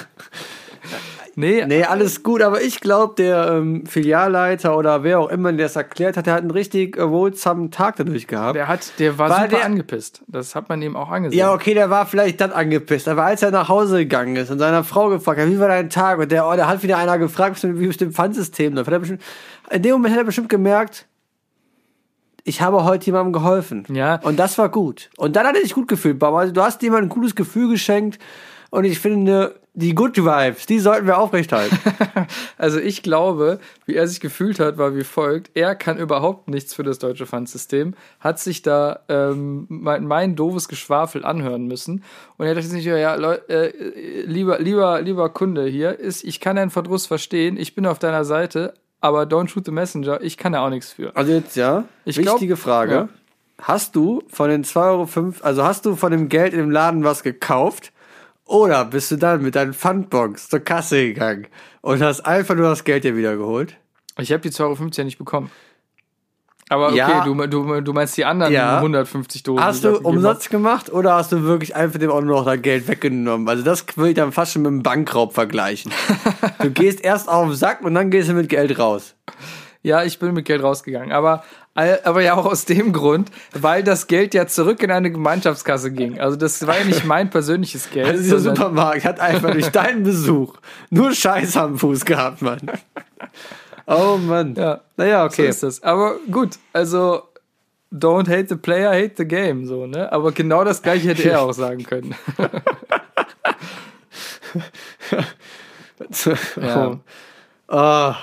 Nee, nee, alles gut, aber ich glaube, der ähm, Filialleiter oder wer auch immer, der das erklärt hat, der hat einen richtig erholsamen Tag dadurch gehabt. der hat der war Weil super der- angepisst. Das hat man ihm auch angesehen. Ja, okay, der war vielleicht dann angepisst, aber als er nach Hause gegangen ist und seiner Frau gefragt hat, wie war dein Tag? Und der, oh, der hat wieder einer gefragt, wie es dem Pfandsystem läuft. Er in dem Moment hat er bestimmt gemerkt, ich habe heute jemandem geholfen. Ja. Und das war gut. Und dann hat er sich gut gefühlt, Baum. Also du hast jemandem ein gutes Gefühl geschenkt und ich finde, die Good Vibes, die sollten wir aufrechthalten. Also ich glaube, wie er sich gefühlt hat, war wie folgt. Er kann überhaupt nichts für das deutsche Pfandsystem, hat sich da ähm, mein, mein doofes Geschwafel anhören müssen. Und er dachte sich, ja, Leu äh, lieber, lieber, lieber Kunde hier, ist, ich kann deinen Verdruss verstehen, ich bin auf deiner Seite, aber don't shoot the messenger, ich kann da auch nichts für. Also jetzt, ja, Ich wichtige glaub- Frage. ja. Hast du von den 2,05 Euro, also hast du von dem Geld im Laden was gekauft? Oder bist du dann mit deinen Pfandbox zur Kasse gegangen und hast einfach nur das Geld dir wieder geholt? Ich habe die 2,50 Euro nicht bekommen. Aber okay, Ja. du, du, du meinst die anderen Ja. 150 Dosen. Hast du Umsatz gemacht oder hast du wirklich einfach dem auch nur noch dein Geld weggenommen? Also das würde ich dann fast schon mit einem Bankraub vergleichen. du gehst erst auf den Sack und dann gehst du mit Geld raus. Ja, ich bin mit Geld rausgegangen, aber, aber ja auch aus dem Grund, weil das Geld ja zurück in eine Gemeinschaftskasse ging. Also das war ja nicht mein persönliches Geld. Also dieser Supermarkt hat einfach durch deinen Besuch nur Scheiß am Fuß gehabt, Mann. Oh Mann. ja, Naja, so okay. ist das. Aber gut, also don't hate the player, hate the game, so, ne? Aber genau das gleiche hätte er auch sagen können. Ja. Oh.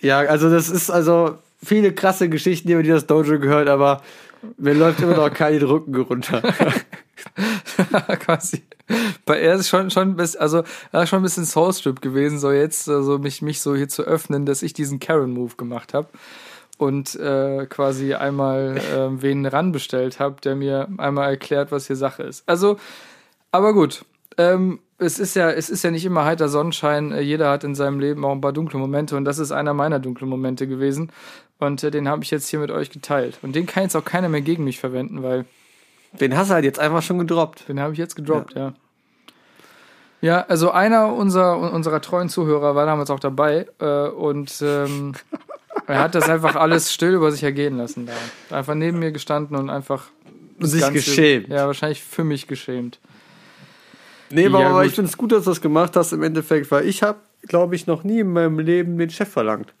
Ja, also das ist also viele krasse Geschichten, die über die das Dojo gehört, aber mir läuft immer noch kein Rücken runter. Quasi. Bei er ist schon, schon, bis, also, ist schon ein bisschen Soulstrip gewesen, so jetzt, also mich, mich so hier zu öffnen, dass ich diesen Karen-Move gemacht habe. und äh, quasi einmal äh, wen ranbestellt habe, der mir einmal erklärt, was hier Sache ist. Also, aber gut. Ähm, es ist ja, es ist ja nicht immer heiter Sonnenschein. Jeder hat in seinem Leben auch ein paar dunkle Momente und das ist einer meiner dunklen Momente gewesen. Und äh, den habe ich jetzt hier mit euch geteilt. Und den kann jetzt auch keiner mehr gegen mich verwenden, weil Den hast du halt jetzt einfach schon gedroppt. den habe ich jetzt gedroppt, ja. ja. also einer unserer, unserer treuen Zuhörer war damals auch dabei äh, und ähm, er hat das einfach alles still über sich ergehen lassen da. Einfach neben mir gestanden und einfach Sich geschämt. Ja, wahrscheinlich für mich geschämt. Nee, aber, Ja, aber ich finde es gut, dass du das gemacht hast im Endeffekt, weil ich habe, glaube ich, noch nie in meinem Leben den Chef verlangt.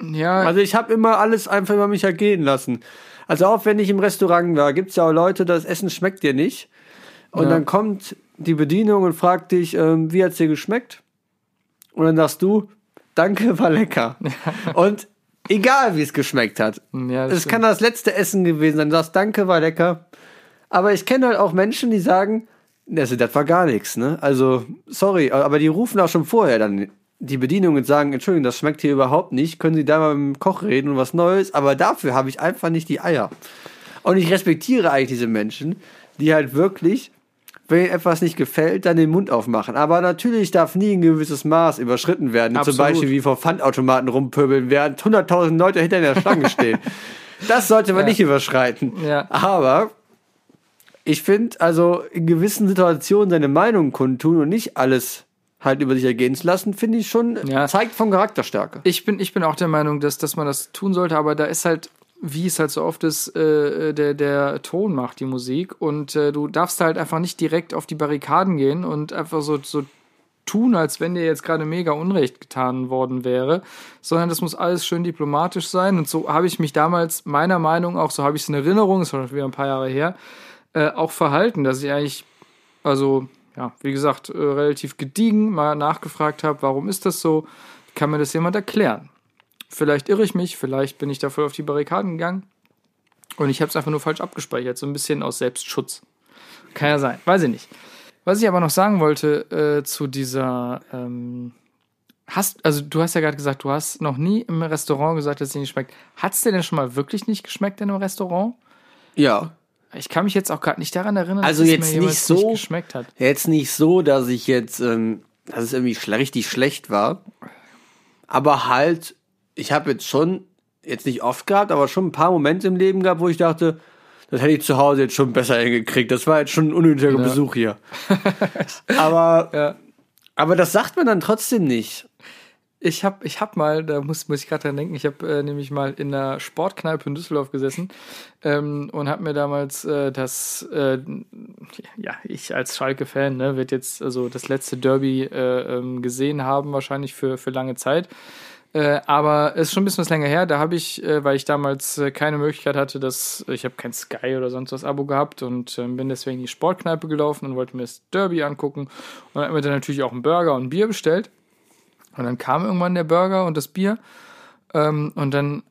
Ja, Also ich habe immer alles einfach über mich ergehen lassen. Also auch wenn ich im Restaurant war, gibt's ja auch Leute, das Essen schmeckt dir nicht. Und Ja. dann kommt die Bedienung und fragt dich, ähm, wie hat's dir geschmeckt? Und dann sagst du, danke, war lecker. Und egal wie es geschmeckt hat. ja Es kann das letzte Essen gewesen sein. Du sagst, danke, war lecker. Aber ich kenne halt auch Menschen, die sagen, also, das war gar nichts, ne? Also, sorry, aber die rufen auch schon vorher dann die Bedienung und sagen, Entschuldigung, das schmeckt hier überhaupt nicht. Können Sie da mal mit dem Koch reden und was Neues? Aber dafür habe ich einfach nicht die Eier. Und ich respektiere eigentlich diese Menschen, die halt wirklich, wenn ihnen etwas nicht gefällt, dann den Mund aufmachen. Aber natürlich darf nie ein gewisses Maß überschritten werden. Zum Absolut. Beispiel wie vor Pfandautomaten rumpöbeln, während 100.000 Leute hinter der Schlange stehen. Das sollte man Ja. nicht überschreiten. Ja. Aber ich finde, also in gewissen Situationen seine Meinung kundtun und nicht alles halt über sich ergehen zu lassen, finde ich schon, Ja. zeigt von Charakterstärke. Ich bin, ich bin auch der Meinung, dass, dass man das tun sollte, aber da ist halt, wie es halt so oft ist, äh, der, der Ton macht die Musik und äh, du darfst halt einfach nicht direkt auf die Barrikaden gehen und einfach so, so tun, als wenn dir jetzt gerade mega Unrecht getan worden wäre, sondern das muss alles schön diplomatisch sein und so habe ich mich damals, meiner Meinung auch, so habe ich es in Erinnerung, ist schon wieder ein paar Jahre her, äh, auch verhalten, dass ich eigentlich, also ja, wie gesagt, äh, relativ gediegen mal nachgefragt habe, warum ist das so? Kann mir das jemand erklären? Vielleicht irre ich mich, vielleicht bin ich da voll auf die Barrikaden gegangen und ich habe es einfach nur falsch abgespeichert, so ein bisschen aus Selbstschutz. Kann ja sein, weiß ich nicht. Was ich aber noch sagen wollte äh, zu dieser, ähm, hast, also du hast ja gerade gesagt, du hast noch nie im Restaurant gesagt, dass es dir nicht schmeckt. Hat es dir denn schon mal wirklich nicht geschmeckt in einem Restaurant? Ja. Ich kann mich jetzt auch gerade nicht daran erinnern, Also dass jetzt es mir nicht so- nicht geschmeckt hat. Jetzt nicht so, dass ich jetzt, ähm, dass es irgendwie schle richtig schlecht war. Aber halt, ich habe jetzt schon, jetzt nicht oft gehabt, aber schon ein paar Momente im Leben gehabt, wo ich dachte, das hätte ich zu Hause jetzt schon besser hingekriegt. Das war jetzt schon ein unnötiger Ja. Besuch hier. aber, Ja. aber das sagt man dann trotzdem nicht. Ich hab, ich hab mal, da muss, muss ich gerade dran denken, ich habe äh, nämlich mal in einer Sportkneipe in Düsseldorf gesessen ähm, und habe mir damals äh, das, äh, ja, ich als Schalke-Fan, ne, wird jetzt also das letzte Derby äh, ähm, gesehen haben, wahrscheinlich für, für lange Zeit. Äh, aber es ist schon ein bisschen was länger her. Da habe ich, äh, weil ich damals äh, keine Möglichkeit hatte, dass ich habe kein Sky oder sonst was Abo gehabt und ähm, bin deswegen in die Sportkneipe gelaufen und wollte mir das Derby angucken und habe mir dann natürlich auch einen Burger und ein Bier bestellt. Und dann kam irgendwann der Burger und das Bier. Ähm, und dann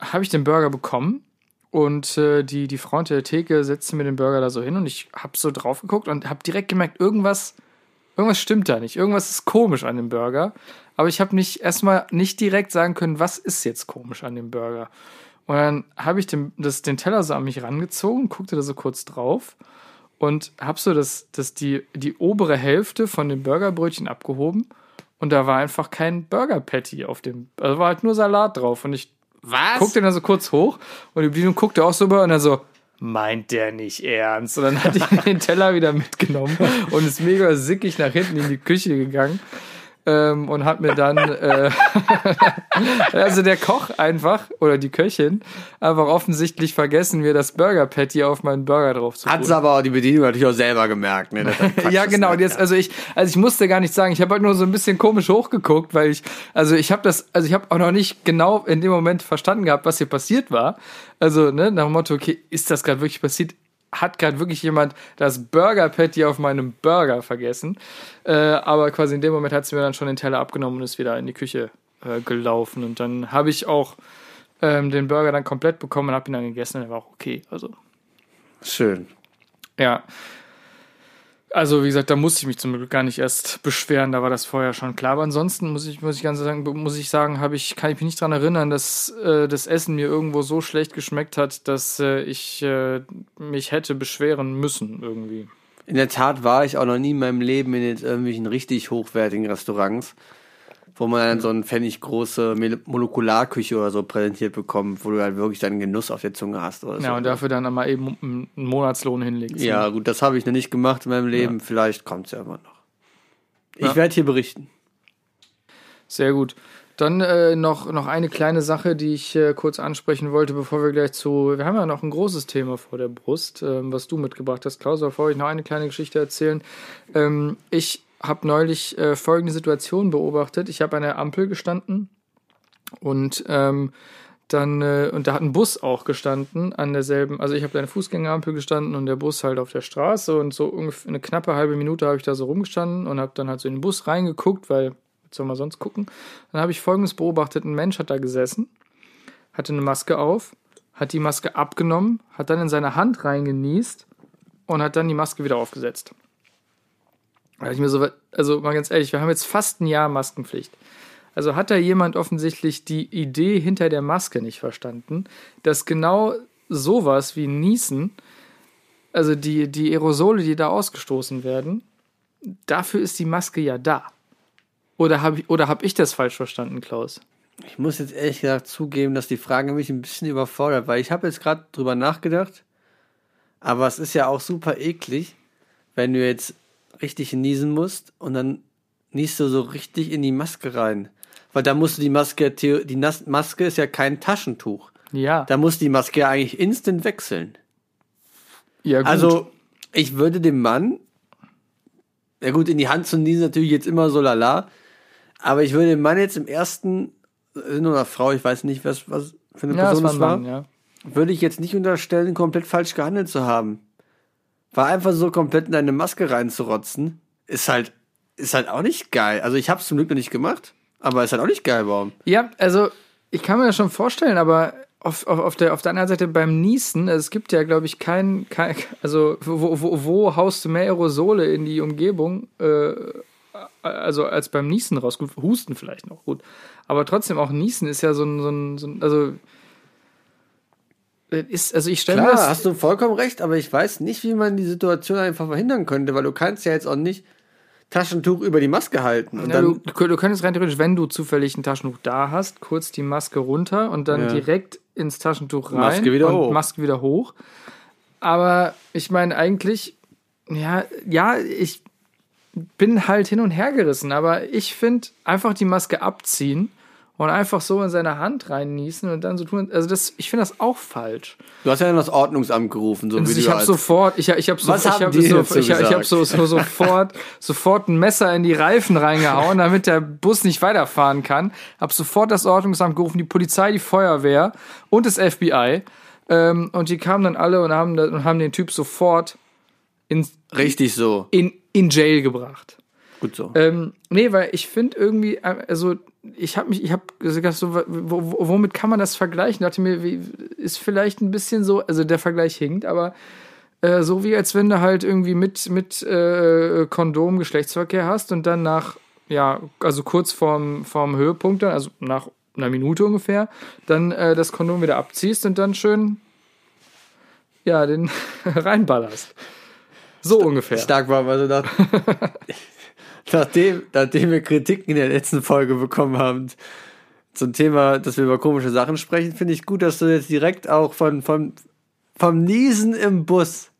habe ich den Burger bekommen. Und äh, die, die Frau hinter der Theke setzte mir den Burger da so hin und ich habe so drauf geguckt und habe direkt gemerkt, irgendwas, irgendwas stimmt da nicht. Irgendwas ist komisch an dem Burger. Aber ich habe nicht erstmal nicht direkt sagen können, was ist jetzt komisch an dem Burger. Und dann habe ich den, das, den Teller so an mich rangezogen, guckte da so kurz drauf und habe so das, das die, die obere Hälfte von dem Burgerbrötchen abgehoben und da war einfach kein Burger Patty auf dem, also war halt nur Salat drauf und ich Was? guckte dann so kurz hoch und die Bedienung guckte auch so über und dann so, meint der nicht ernst? Und dann hatte ich den Teller wieder mitgenommen und ist mega sickig nach hinten in die Küche gegangen. Ähm, und hat mir dann, äh, also der Koch einfach, oder die Köchin, einfach offensichtlich vergessen, mir das Burger Patty auf meinen Burger drauf zu Hat's aber auch die Bedienung natürlich auch selber gemerkt. Ne? Ja, genau. ne? Jetzt, also ich, also ich musste gar nicht sagen, ich habe halt nur so ein bisschen komisch hochgeguckt, weil ich, also ich habe das, also ich habe auch noch nicht genau in dem Moment verstanden gehabt, was hier passiert war. Also, ne, nach dem Motto, okay, ist das gerade wirklich passiert? Hat gerade wirklich jemand das Burger Patty auf meinem Burger vergessen? Äh, aber quasi in dem Moment hat sie mir dann schon den Teller abgenommen und ist wieder in die Küche äh, gelaufen. Und dann habe ich auch ähm, den Burger dann komplett bekommen und habe ihn dann gegessen und er war auch okay. Also Schön. ja. Also, wie gesagt, da musste ich mich zum Glück gar nicht erst beschweren, da war das vorher schon klar. Aber ansonsten muss ich, muss ich ganz sagen, muss ich sagen, habe ich, kann ich mich nicht dran erinnern, dass äh, das Essen mir irgendwo so schlecht geschmeckt hat, dass äh, ich äh, mich hätte beschweren müssen irgendwie. In der Tat war ich auch noch nie in meinem Leben in irgendwelchen richtig hochwertigen Restaurants, wo man dann so eine pfennig große Molekularküche oder so präsentiert bekommt, wo du halt wirklich deinen Genuss auf der Zunge hast oder so. Ja, und dafür dann mal eben einen Monatslohn hinlegt. Ja, gut, das habe ich noch nicht gemacht in meinem Leben. Vielleicht kommt es ja immer noch. Ich Ja. werde hier berichten. Sehr gut. Dann äh, noch, noch eine kleine Sache, die ich äh, kurz ansprechen wollte, bevor wir gleich zu. Wir haben ja noch ein großes Thema vor der Brust, ähm, was du mitgebracht hast, Klaus. Bevor ich noch eine kleine Geschichte erzählen. Ähm, ich habe neulich äh, folgende Situation beobachtet. Ich habe an der Ampel gestanden und ähm, dann, äh, und da hat ein Bus auch gestanden an derselben, also ich habe da eine Fußgängerampel gestanden und der Bus halt auf der Straße und so ungefähr eine knappe halbe Minute habe ich da so rumgestanden und habe dann halt so in den Bus reingeguckt, weil, was soll man sonst gucken? Dann habe ich folgendes beobachtet, ein Mensch hat da gesessen, hatte eine Maske auf, hat die Maske abgenommen, hat dann in seine Hand reingenießt und hat dann die Maske wieder aufgesetzt. Dachte ich mir so, also mal ganz ehrlich, wir haben jetzt fast ein Jahr Maskenpflicht. Also hat da jemand offensichtlich die Idee hinter der Maske nicht verstanden, dass genau sowas wie Niesen, also die, die Aerosole, die da ausgestoßen werden, dafür ist die Maske ja da. Oder habe ich, hab ich das falsch verstanden, Klaus? Ich muss jetzt ehrlich gesagt zugeben, dass die Frage mich ein bisschen überfordert, weil ich habe jetzt gerade drüber nachgedacht, aber es ist ja auch super eklig, wenn du jetzt richtig niesen musst und dann niest du so richtig in die Maske rein. Weil da musst du die Maske, die Nas Maske ist ja kein Taschentuch. Ja. Da muss die Maske ja eigentlich instant wechseln. ja, gut. Also, ich würde dem Mann, ja gut, in die Hand zu niesen natürlich jetzt immer so lala, aber ich würde dem Mann jetzt im ersten, äh, nur einer Frau, ich weiß nicht, was, was für eine ja, das Person es ein war, Mann, ja. würde ich jetzt nicht unterstellen, komplett falsch gehandelt zu haben. War einfach so komplett in eine Maske reinzurotzen, ist halt, ist halt auch nicht geil. Also ich hab's zum Glück noch nicht gemacht, aber ist halt auch nicht geil, warum? Ja, also ich kann mir das schon vorstellen, aber auf, auf, auf, der, auf der anderen Seite beim Niesen, also es gibt ja, glaube ich, kein, kein also wo, wo, wo haust du mehr Aerosole in die Umgebung, äh, also als beim Niesen raus. Gut, Husten vielleicht noch gut. Aber trotzdem auch Niesen ist ja so ein, so ein, so ein also ist, also ich stelle Klar, das. hast du vollkommen recht, aber ich weiß nicht, wie man die Situation einfach verhindern könnte, weil du kannst ja jetzt auch nicht Taschentuch über die Maske halten. Und Ja, dann, du, du könntest rein theoretisch, wenn du zufällig ein Taschentuch da hast, kurz die Maske runter und dann Ja. direkt ins Taschentuch rein Maske wieder und hoch. Maske wieder hoch. Aber ich meine eigentlich, ja, ja, ich bin halt hin und her gerissen, aber ich finde einfach die Maske abziehen und einfach so in seine Hand reinniesen und dann so tun, also das, ich finde das auch falsch. du hast ja dann das Ordnungsamt gerufen, so Also wie ich du habe sofort, ich, ich habe so, ich habe so, ich, ich gesagt? so, so sofort, sofort ein Messer in die Reifen reingehauen, damit der Bus nicht weiterfahren kann. Hab sofort das Ordnungsamt gerufen, die Polizei, die Feuerwehr und das FBI. Ähm, und die kamen dann alle und haben, und haben den Typ sofort in, richtig so. in, in Jail gebracht. Gut so. Ähm, nee, weil ich finde irgendwie, äh, also ich habe mich, ich habe gesagt, so, wo, wo, womit kann man das vergleichen? Dachte mir, wie, ist vielleicht ein bisschen so, also der Vergleich hinkt, aber äh, so wie als wenn du halt irgendwie mit mit äh, Kondom Geschlechtsverkehr hast und dann nach, ja, also kurz vorm vorm Höhepunkt, dann, also nach einer Minute ungefähr, dann äh, das Kondom wieder abziehst und dann schön, ja, den reinballerst. So ungefähr. Stark war, also nach, nachdem, nachdem wir Kritiken in der letzten Folge bekommen haben zum Thema, dass wir über komische Sachen sprechen, finde ich gut, dass du jetzt direkt auch von, von vom Niesen im Bus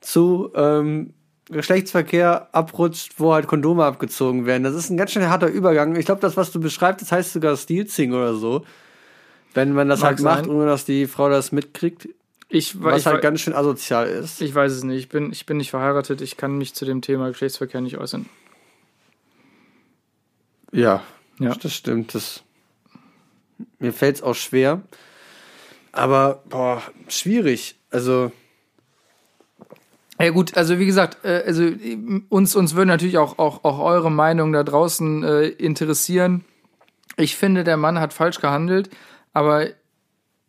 zu ähm, Geschlechtsverkehr abrutscht, wo halt Kondome abgezogen werden. Das ist ein ganz schön harter Übergang. Ich glaube, das, was du beschreibst, das heißt sogar Stilzing oder so. Wenn man das Mag halt macht, sein. ohne dass die Frau das mitkriegt, Ich, was ich, halt ganz schön asozial ist. Ich weiß es nicht. Ich bin, ich bin nicht verheiratet. Ich kann mich zu dem Thema Geschlechtsverkehr nicht äußern. Ja, Ja. das stimmt. Das, mir fällt es auch schwer. Aber, boah, schwierig. Also, Ja gut, also wie gesagt, äh, also uns, uns würde natürlich auch, auch, auch eure Meinung da draußen äh, interessieren. Ich finde, der Mann hat falsch gehandelt, aber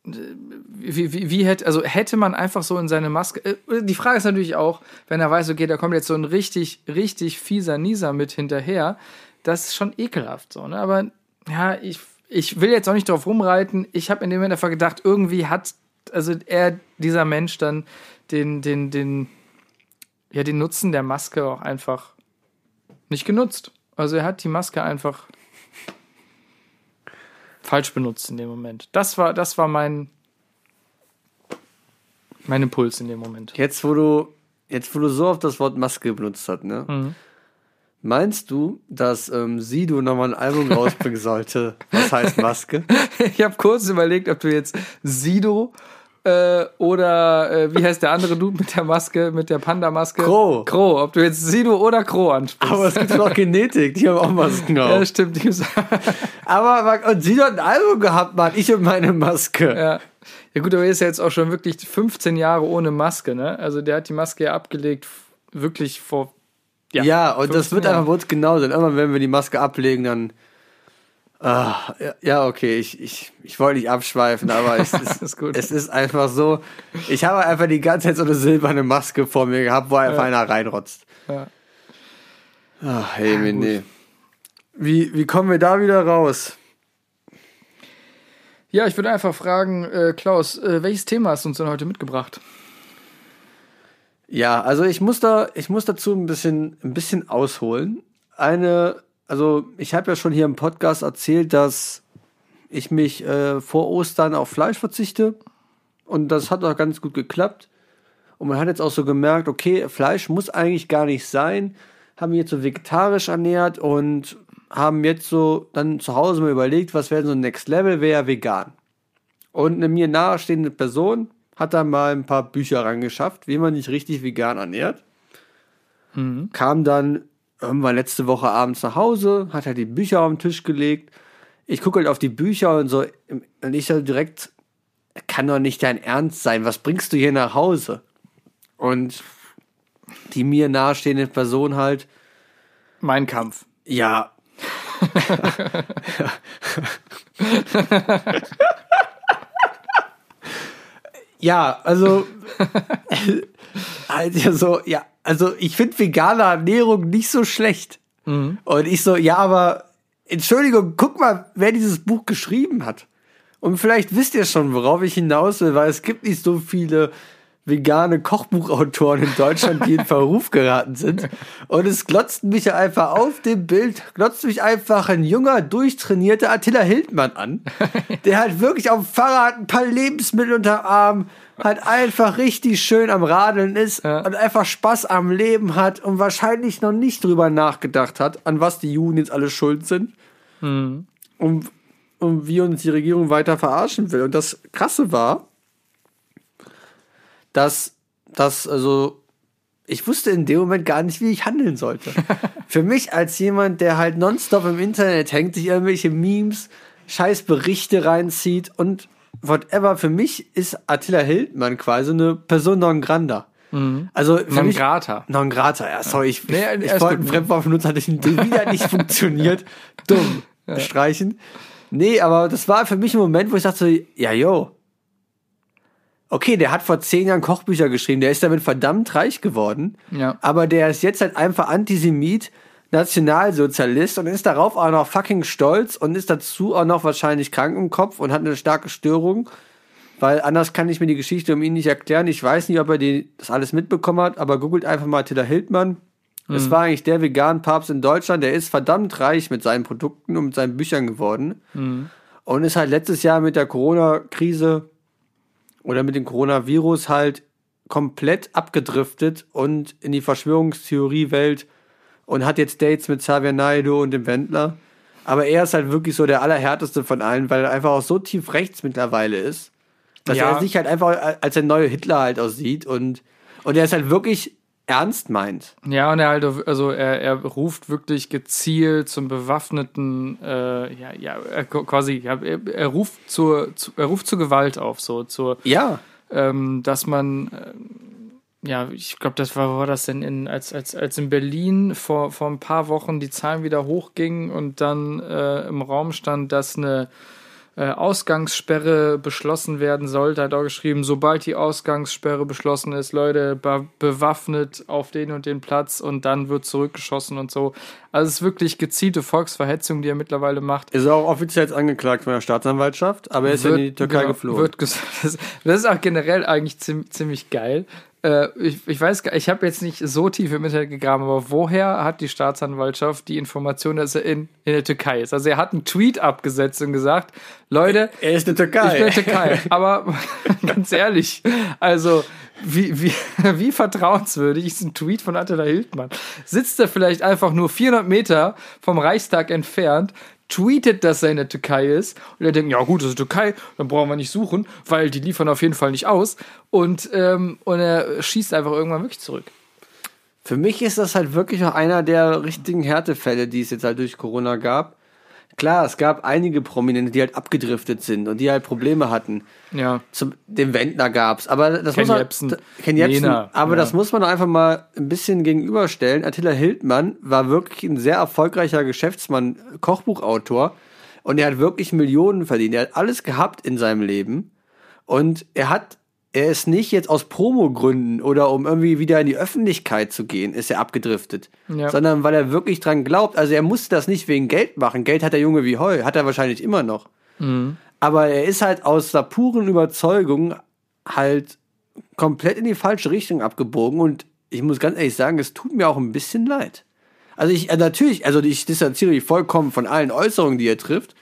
wie, wie, wie hätte, also hätte man einfach so in seine Maske. Äh, die Frage ist natürlich auch, wenn er weiß, okay, da kommt jetzt so ein richtig, richtig fieser Nieser mit hinterher, das ist schon ekelhaft so, ne? Aber ja, ich, ich will jetzt auch nicht drauf rumreiten. Ich habe in dem Moment einfach gedacht, irgendwie hat, also er, dieser Mensch dann den, den, den, ja, den Nutzen der Maske auch einfach nicht genutzt. Also er hat die Maske einfach falsch benutzt in dem Moment. Das war, das war mein, mein Impuls in dem Moment. Jetzt, wo du, jetzt, wo du so oft das Wort Maske benutzt hast, ne? Mhm. Meinst du, dass ähm, Sido nochmal ein Album rausbringen sollte? Was heißt Maske? Ich habe kurz überlegt, ob du jetzt Sido äh, oder äh, wie heißt der andere Dude mit der Maske, mit der Panda-Maske? Crow. Crow. Ob du jetzt Sido oder Crow ansprichst. Aber es gibt doch Genetik, die haben auch Masken auf. ja, stimmt. Die gibt's- Aber und Sido hat ein Album gehabt, Mann. Ich und meine Maske. ja. ja gut, aber er ist ja jetzt auch schon wirklich 15 Jahre ohne Maske, ne? Also der hat die Maske ja abgelegt, wirklich vor. Ja, und das 15 wird Jahren. einfach bei uns genau sein. Irgendwann, wenn wir die Maske ablegen, dann. Ah, ja, ja, okay, ich, ich, ich wollte nicht abschweifen, aber es ist, Ist gut. es ist einfach so. Ich habe einfach die ganze Zeit so eine silberne Maske vor mir gehabt, wo einfach einer reinrotzt. Ja. Ach, hey, ja, nee. Wie, wie kommen wir da wieder raus? Ja, ich würde einfach fragen, äh, Klaus, äh, welches Thema hast du uns denn heute mitgebracht? Ja, also ich muss da, ich muss dazu ein bisschen, ein bisschen ausholen. Eine, also ich habe ja schon hier im Podcast erzählt, dass ich mich äh, vor Ostern auf Fleisch verzichte und das hat auch ganz gut geklappt. Und man hat jetzt auch so gemerkt, okay, Fleisch muss eigentlich gar nicht sein. Haben mich jetzt so vegetarisch ernährt und haben jetzt so dann zu Hause mal überlegt, was wäre so ein Next Level, wäre ja vegan. Und eine mir nahestehende Person hat da mal ein paar Bücher rangeschafft, wie man sich richtig vegan ernährt. Kam dann irgendwann letzte Woche abends nach Hause, hat halt die Bücher auf den Tisch gelegt. Ich gucke halt auf die Bücher und so, und ich so direkt, kann doch nicht dein Ernst sein, was bringst du hier nach Hause? Und die mir nahestehende Person halt, Mein Kampf. ja. ja, also, also so, ja, also ich finde vegane Ernährung nicht so schlecht. Und ich so, ja, aber Entschuldigung, guck mal, wer dieses Buch geschrieben hat. Und vielleicht wisst ihr schon, worauf ich hinaus will, weil es gibt nicht so viele vegane Kochbuchautoren in Deutschland, die in Verruf geraten sind. Und es glotzt mich ja einfach auf dem Bild, glotzt mich einfach ein junger, durchtrainierter Attila Hildmann an, der halt wirklich auf dem Fahrrad ein paar Lebensmittel unter Arm, halt einfach richtig schön am Radeln ist Ja. und einfach Spaß am Leben hat und wahrscheinlich noch nicht drüber nachgedacht hat, an was die Juden jetzt alle schuld sind. Und, und wie uns die Regierung weiter verarschen will. Und das Krasse war, dass, dass, also, ich wusste in dem Moment gar nicht, wie ich handeln sollte. Für mich als jemand, der halt nonstop im Internet hängt, sich irgendwelche Memes, scheiß Berichte reinzieht und whatever, für mich ist Attila Hildmann quasi eine Person non granda. Also für Non mich, grata. Non grata, ja, sorry, ich, Nee, ich, ich wollte gut. ein Fremdwort benutzen, hat wieder nicht funktioniert. Dumm. Streichen. Nee, aber das war für mich ein Moment, wo ich dachte, ja, yo. Okay, der hat vor zehn Jahren Kochbücher geschrieben, der ist damit verdammt reich geworden. Ja. Aber der ist jetzt halt einfach Antisemit, Nationalsozialist und ist darauf auch noch fucking stolz und ist dazu auch noch wahrscheinlich krank im Kopf und hat eine starke Störung. Weil anders kann ich mir die Geschichte um ihn nicht erklären. Ich weiß nicht, ob er die, das alles mitbekommen hat, aber googelt einfach mal Attila Hildmann. Es war eigentlich der Vegan-Papst in Deutschland. Der ist verdammt reich mit seinen Produkten und mit seinen Büchern geworden. Und ist halt letztes Jahr mit der Corona-Krise oder mit dem Coronavirus halt komplett abgedriftet und in die Verschwörungstheorie-Welt und hat jetzt Dates mit Xavier Naidoo und dem Wendler. Aber er ist halt wirklich so der allerhärteste von allen, weil er einfach auch so tief rechts mittlerweile ist, dass Ja. er sich halt einfach als der neue Hitler halt aussieht und, und er es halt wirklich ernst meint. Ja, und er halt, also er, er ruft wirklich gezielt zum bewaffneten, äh, ja, ja, er, quasi, ja, er, er ruft zur, zu, er ruft zur Gewalt auf, so, zur, Ja. ähm, dass man, ähm, ja, ich glaube, das war, wo war das denn in, als, als, als in Berlin vor, vor ein paar Wochen die Zahlen wieder hochgingen und dann äh, im Raum stand, dass eine äh, Ausgangssperre beschlossen werden sollte, hat auch geschrieben, sobald die Ausgangssperre beschlossen ist, Leute, be bewaffnet auf den und den Platz und dann wird zurückgeschossen und so. Also es ist wirklich gezielte Volksverhetzung, die er mittlerweile macht. Ist auch offiziell jetzt angeklagt von der Staatsanwaltschaft, aber er ist ja in die Türkei genau, geflohen. Wird das, ist auch generell eigentlich ziemlich geil. Äh, ich, ich weiß ich habe jetzt nicht so tief im Internet gegraben, aber woher hat die Staatsanwaltschaft die Information, dass er in, in der Türkei ist? Also er hat einen Tweet abgesetzt und gesagt, Leute, er ist in der Türkei. ich bin in der Türkei. aber ganz ehrlich, also wie, wie, wie vertrauenswürdig ist ein Tweet von Attila Hildmann? Sitzt er vielleicht einfach nur 400 Meter vom Reichstag entfernt, tweetet, dass er in der Türkei ist und er denkt, ja gut, das ist Türkei, dann brauchen wir nicht suchen, weil die liefern auf jeden Fall nicht aus und, ähm, und er schießt einfach irgendwann wirklich zurück. Für mich ist das halt wirklich auch einer der richtigen Härtefälle, die es jetzt halt durch Corona gab. Klar, es gab einige Prominente, die halt abgedriftet sind und die halt Probleme hatten. Ja. Zum, den Wendler gab's, aber das Ken muss man, Jebsen. Ken Jebsen, aber ja. das muss man einfach mal ein bisschen gegenüberstellen. Attila Hildmann war wirklich ein sehr erfolgreicher Geschäftsmann, Kochbuchautor und er hat wirklich Millionen verdient. Er hat alles gehabt in seinem Leben und er hat er ist nicht jetzt aus Promogründen oder um irgendwie wieder in die Öffentlichkeit zu gehen, ist er abgedriftet. Ja. Sondern weil er wirklich dran glaubt. Also er musste das nicht wegen Geld machen. Geld hat der Junge wie Heu, hat er wahrscheinlich immer noch. Aber er ist halt aus der puren Überzeugung halt komplett in die falsche Richtung abgebogen und ich muss ganz ehrlich sagen, es tut mir auch ein bisschen leid. Also ich, äh, natürlich, also ich distanziere mich vollkommen von allen Äußerungen, die er trifft,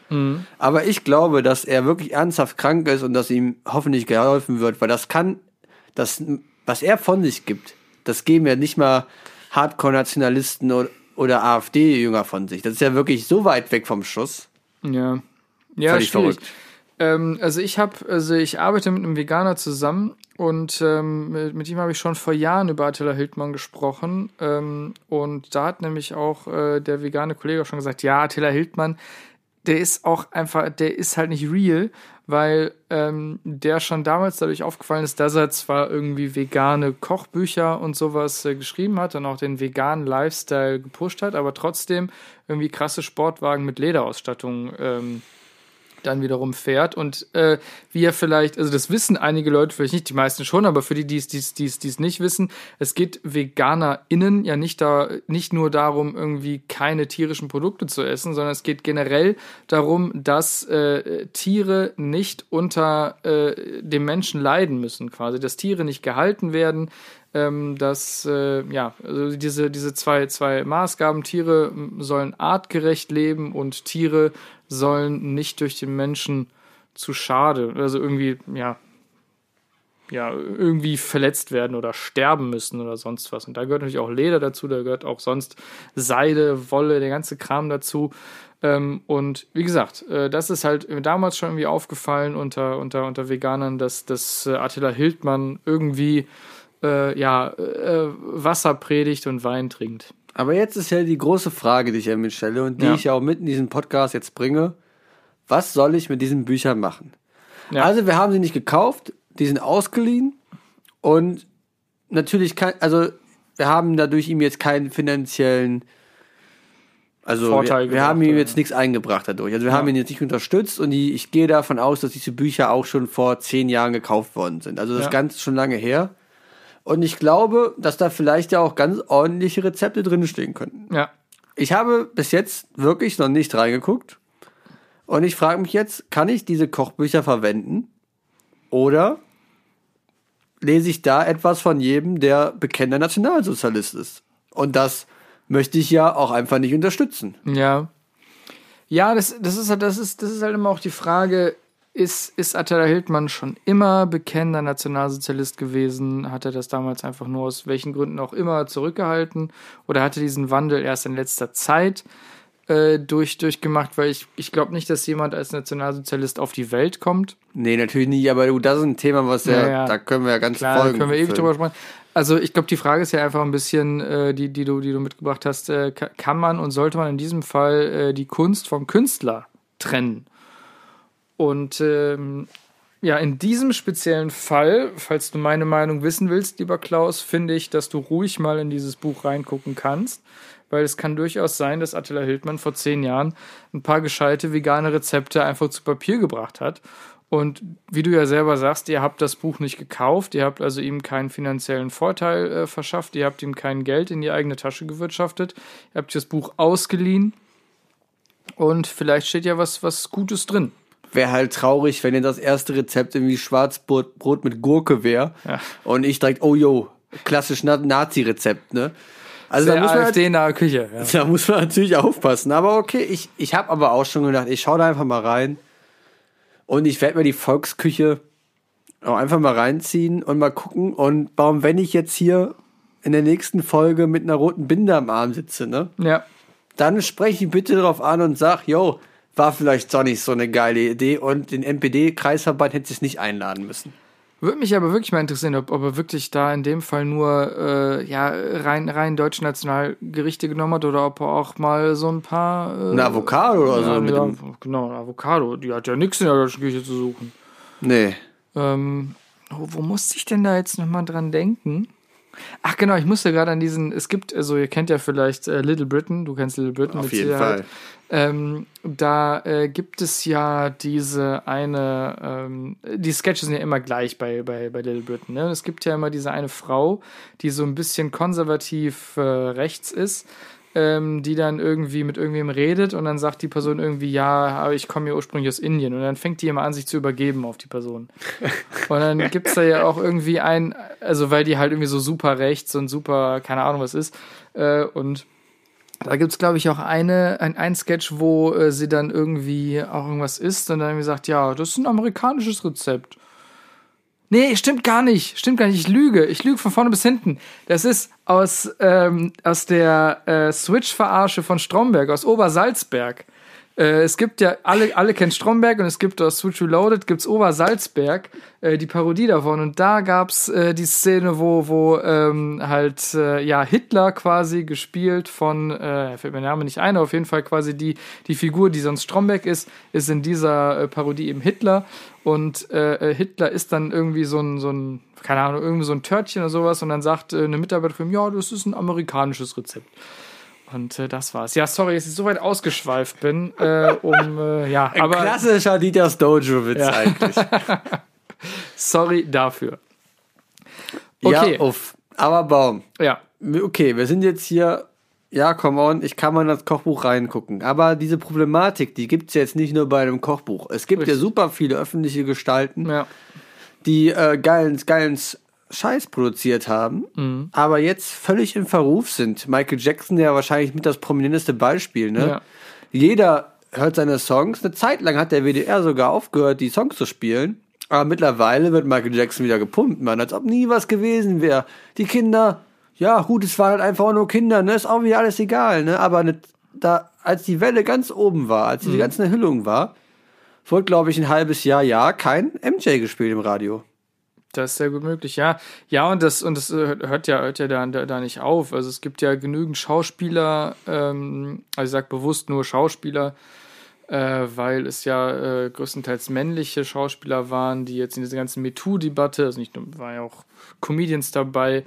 aber ich glaube, dass er wirklich ernsthaft krank ist und dass ihm hoffentlich geholfen wird, weil das kann, das, was er von sich gibt, das geben ja nicht mal Hardcore-Nationalisten oder, oder AfD-Jünger von sich. Das ist ja wirklich so weit weg vom Schuss. Ja. Ja, Völlig schwierig. verrückt. Ähm, also ich habe, also ich arbeite mit einem Veganer zusammen und ähm, mit, mit ihm habe ich schon vor Jahren über Attila Hildmann gesprochen. Ähm, und da hat nämlich auch äh, der vegane Kollege auch schon gesagt, ja, Attila Hildmann, der ist auch einfach, der ist halt nicht real, weil ähm, der schon damals dadurch aufgefallen ist, dass er zwar irgendwie vegane Kochbücher und sowas äh, geschrieben hat und auch den veganen Lifestyle gepusht hat, aber trotzdem irgendwie krasse Sportwagen mit Lederausstattung ähm, dann wiederum fährt. Und äh, wie er vielleicht, also das wissen einige Leute vielleicht nicht, die meisten schon, aber für die, die es, die es, die es, nicht wissen, es geht VeganerInnen ja nicht da, nicht nur darum, irgendwie keine tierischen Produkte zu essen, sondern es geht generell darum, dass äh, Tiere nicht unter äh, dem Menschen leiden müssen, quasi, dass Tiere nicht gehalten werden, ähm, dass äh, ja, also diese, diese zwei, zwei Maßgaben, Tiere sollen artgerecht leben und Tiere sollen nicht durch den Menschen zu schade, also irgendwie, ja, ja, irgendwie verletzt werden oder sterben müssen oder sonst was. Und da gehört natürlich auch Leder dazu, da gehört auch sonst Seide, Wolle, der ganze Kram dazu. Ähm, und wie gesagt, äh, das ist halt damals schon irgendwie aufgefallen unter, unter, unter Veganern, dass, dass äh, Attila Hildmann irgendwie äh, ja, Wasser predigt und Wein trinkt. Aber jetzt ist ja die große Frage, die ich ja mitstelle und die Ja. ich ja auch mit in diesen Podcast jetzt bringe. Was soll ich mit diesen Büchern machen? Ja. Also wir haben sie nicht gekauft, die sind ausgeliehen und natürlich kann, also wir haben dadurch ihm jetzt keinen finanziellen, also Vorteil wir, wir haben gebracht, ihm oder? jetzt nichts eingebracht dadurch. Also wir haben ihn jetzt nicht unterstützt und die, ich gehe davon aus, dass diese Bücher auch schon vor zehn Jahren gekauft worden sind. Also das Ja. Ganze ist schon lange her. Und ich glaube, dass da vielleicht ja auch ganz ordentliche Rezepte drinstehen könnten. Ja. Ich habe bis jetzt wirklich noch nicht reingeguckt. Und ich frage mich jetzt, kann ich diese Kochbücher verwenden? Oder lese ich da etwas von jedem, der bekennender Nationalsozialist ist? Und das möchte ich ja auch einfach nicht unterstützen. Ja. Ja, das, das, ist, halt- das, ist, das ist halt immer auch die Frage, ist, ist Attila Hildmann schon immer bekennender Nationalsozialist gewesen? Hat er das damals einfach nur aus welchen Gründen auch immer zurückgehalten? Oder hatte diesen Wandel erst in letzter Zeit äh, durch, durchgemacht? Weil ich, ich glaube nicht, dass jemand als Nationalsozialist auf die Welt kommt. Nee, natürlich nicht, aber du, das ist ein Thema, was ja, Ja, ja. da können wir ja ganz Klar, da Folgen können wir ewig drüber sprechen. Also ich glaube, die Frage ist ja einfach ein bisschen, äh, die, die, du, die du mitgebracht hast, äh, ka- kann man und sollte man in diesem Fall äh, die Kunst vom Künstler trennen? Und ähm, ja, in diesem speziellen Fall, falls du meine Meinung wissen willst, lieber Klaus, finde ich, dass du ruhig mal in dieses Buch reingucken kannst. Weil es kann durchaus sein, dass Attila Hildmann vor zehn Jahren ein paar gescheite vegane Rezepte einfach zu Papier gebracht hat. Und wie du ja selber sagst, ihr habt das Buch nicht gekauft, ihr habt also ihm keinen finanziellen Vorteil äh, verschafft, ihr habt ihm kein Geld in die eigene Tasche gewirtschaftet, ihr habt das Buch ausgeliehen und vielleicht steht ja was, was Gutes drin. Wäre halt traurig, wenn ihr das erste Rezept irgendwie Schwarzbrot Brot mit Gurke wäre Ja. und ich direkt, oh yo, klassisch Na- Nazi-Rezept, ne? Also da muss, man, AfD-nahe Küche. Ja. da muss man natürlich aufpassen. Aber okay, ich, ich habe aber auch schon gedacht, ich schaue da einfach mal rein und ich werde mir die Volksküche auch einfach mal reinziehen und mal gucken. Und warum, wenn ich jetzt hier in der nächsten Folge mit einer roten Binde am Arm sitze, ne? ja. dann spreche ich bitte darauf an und sag, yo, war vielleicht doch nicht so eine geile Idee und den NPD-Kreisverband hätte es nicht einladen müssen. Würde mich aber wirklich mal interessieren, ob, ob er wirklich da in dem Fall nur äh, ja, rein, rein deutsche Nationalgerichte genommen hat oder ob er auch mal so ein paar. Äh, Ein Avocado oder so ja, mit ja, dem. genau, ein Avocado. Die hat ja nichts in der deutschen Küche zu suchen. Nee. Ähm, wo, wo musste ich denn da jetzt nochmal dran denken? Ach genau, ich musste gerade an diesen, es gibt, also ihr kennt ja vielleicht äh, Little Britain, du kennst Little Britain Auf jeden Fall. Ähm, da äh, gibt es ja diese eine, ähm, die Sketches sind ja immer gleich bei, bei, bei Little Britain. Ne? Es gibt ja immer diese eine Frau, die so ein bisschen konservativ äh, rechts ist, ähm, die dann irgendwie mit irgendwem redet und dann sagt die Person irgendwie, ja, aber ich komme ja ursprünglich aus Indien. Und dann fängt die immer an, sich zu übergeben auf die Person. Und dann gibt es da ja auch irgendwie ein, also weil die halt irgendwie so super rechts und super, keine Ahnung was ist. Äh, und da gibt es, glaube ich, auch eine, ein, ein Sketch, wo äh, sie dann irgendwie auch irgendwas isst und dann irgendwie sagt, ja, das ist ein amerikanisches Rezept. Nee, stimmt gar nicht. Stimmt gar nicht. Ich lüge. Ich lüge von vorne bis hinten. Das ist aus, ähm, aus der äh, Switch-Verarsche von Stromberg, aus Obersalzberg. Äh, es gibt ja, alle, alle kennen Stromberg und es gibt aus Switch Reloaded gibt's Obersalzberg, äh, die Parodie davon. Und da gab's äh, die Szene, wo, wo ähm, halt, äh, ja, Hitler quasi gespielt von, äh, fällt mir der Name nicht ein, auf jeden Fall quasi die, die Figur, die sonst Stromberg ist, ist in dieser äh, Parodie eben Hitler. Und äh, äh, Hitler ist dann irgendwie so ein, so ein, keine Ahnung, irgendwie so ein Törtchen oder sowas und dann sagt äh, eine Mitarbeiterin, ja, das ist ein amerikanisches Rezept. Und äh, das war's. Ja, sorry, dass ich so weit ausgeschweift bin, äh, um, äh, ja, aber Klassischer Dieters Dojo-Witz Ja. eigentlich. sorry dafür. Okay. Ja, uff. Aber Baum. Ja, Okay, wir sind jetzt hier. Ja, come on, ich kann mal in das Kochbuch reingucken. Aber diese Problematik, die gibt's jetzt nicht nur bei einem Kochbuch. Es gibt ja Richtig. super viele öffentliche Gestalten, ja, die äh, geilen, geilen Scheiß produziert haben, Mhm. aber jetzt völlig im Verruf sind. Michael Jackson ja wahrscheinlich mit das prominenteste Beispiel, ne? Ja. Jeder hört seine Songs. Eine Zeit lang hat der WDR sogar aufgehört, die Songs zu spielen. Aber mittlerweile wird Michael Jackson wieder gepumpt, man, als ob nie was gewesen wäre. Die Kinder, ja, gut, es waren halt einfach nur Kinder, ne? Ist auch wieder alles egal, ne? Aber ne, da, als die Welle ganz oben war, als die ganze Erhüllung war, wurde, glaube ich, ein halbes Jahr, ja, kein MJ gespielt im Radio. Das ist sehr gut möglich. Ja, ja, und das, und das äh, hört ja, hört ja da, da, nicht auf. Also es gibt ja genügend Schauspieler, ähm, also ich sag bewusst nur Schauspieler, äh, weil es ja äh, größtenteils männliche Schauspieler waren, die jetzt in dieser ganzen MeToo-Debatte, also nicht nur, waren ja auch Comedians dabei,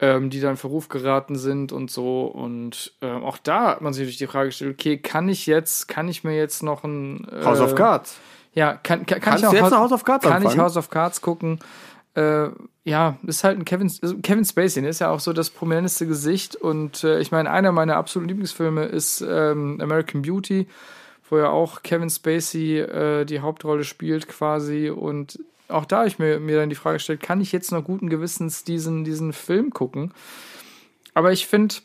ähm, die dann in Verruf geraten sind und so. Und ähm, auch da hat man sich natürlich die Frage gestellt, okay, kann ich jetzt, kann ich mir jetzt noch ein äh, House of Cards. Ja, kann, kann, kann Kannst ich auch jetzt House, of Cards Kann ich? House of Cards gucken. Äh, ja, ist halt ein Kevin, Kevin Spacey, der ist ja auch so das prominenteste Gesicht. Und äh, ich meine, einer meiner absoluten Lieblingsfilme ist ähm, American Beauty, wo ja auch Kevin Spacey äh, die Hauptrolle spielt quasi. Und auch da habe ich mir, mir dann die Frage gestellt, kann ich jetzt noch guten Gewissens diesen, diesen Film gucken? Aber ich finde,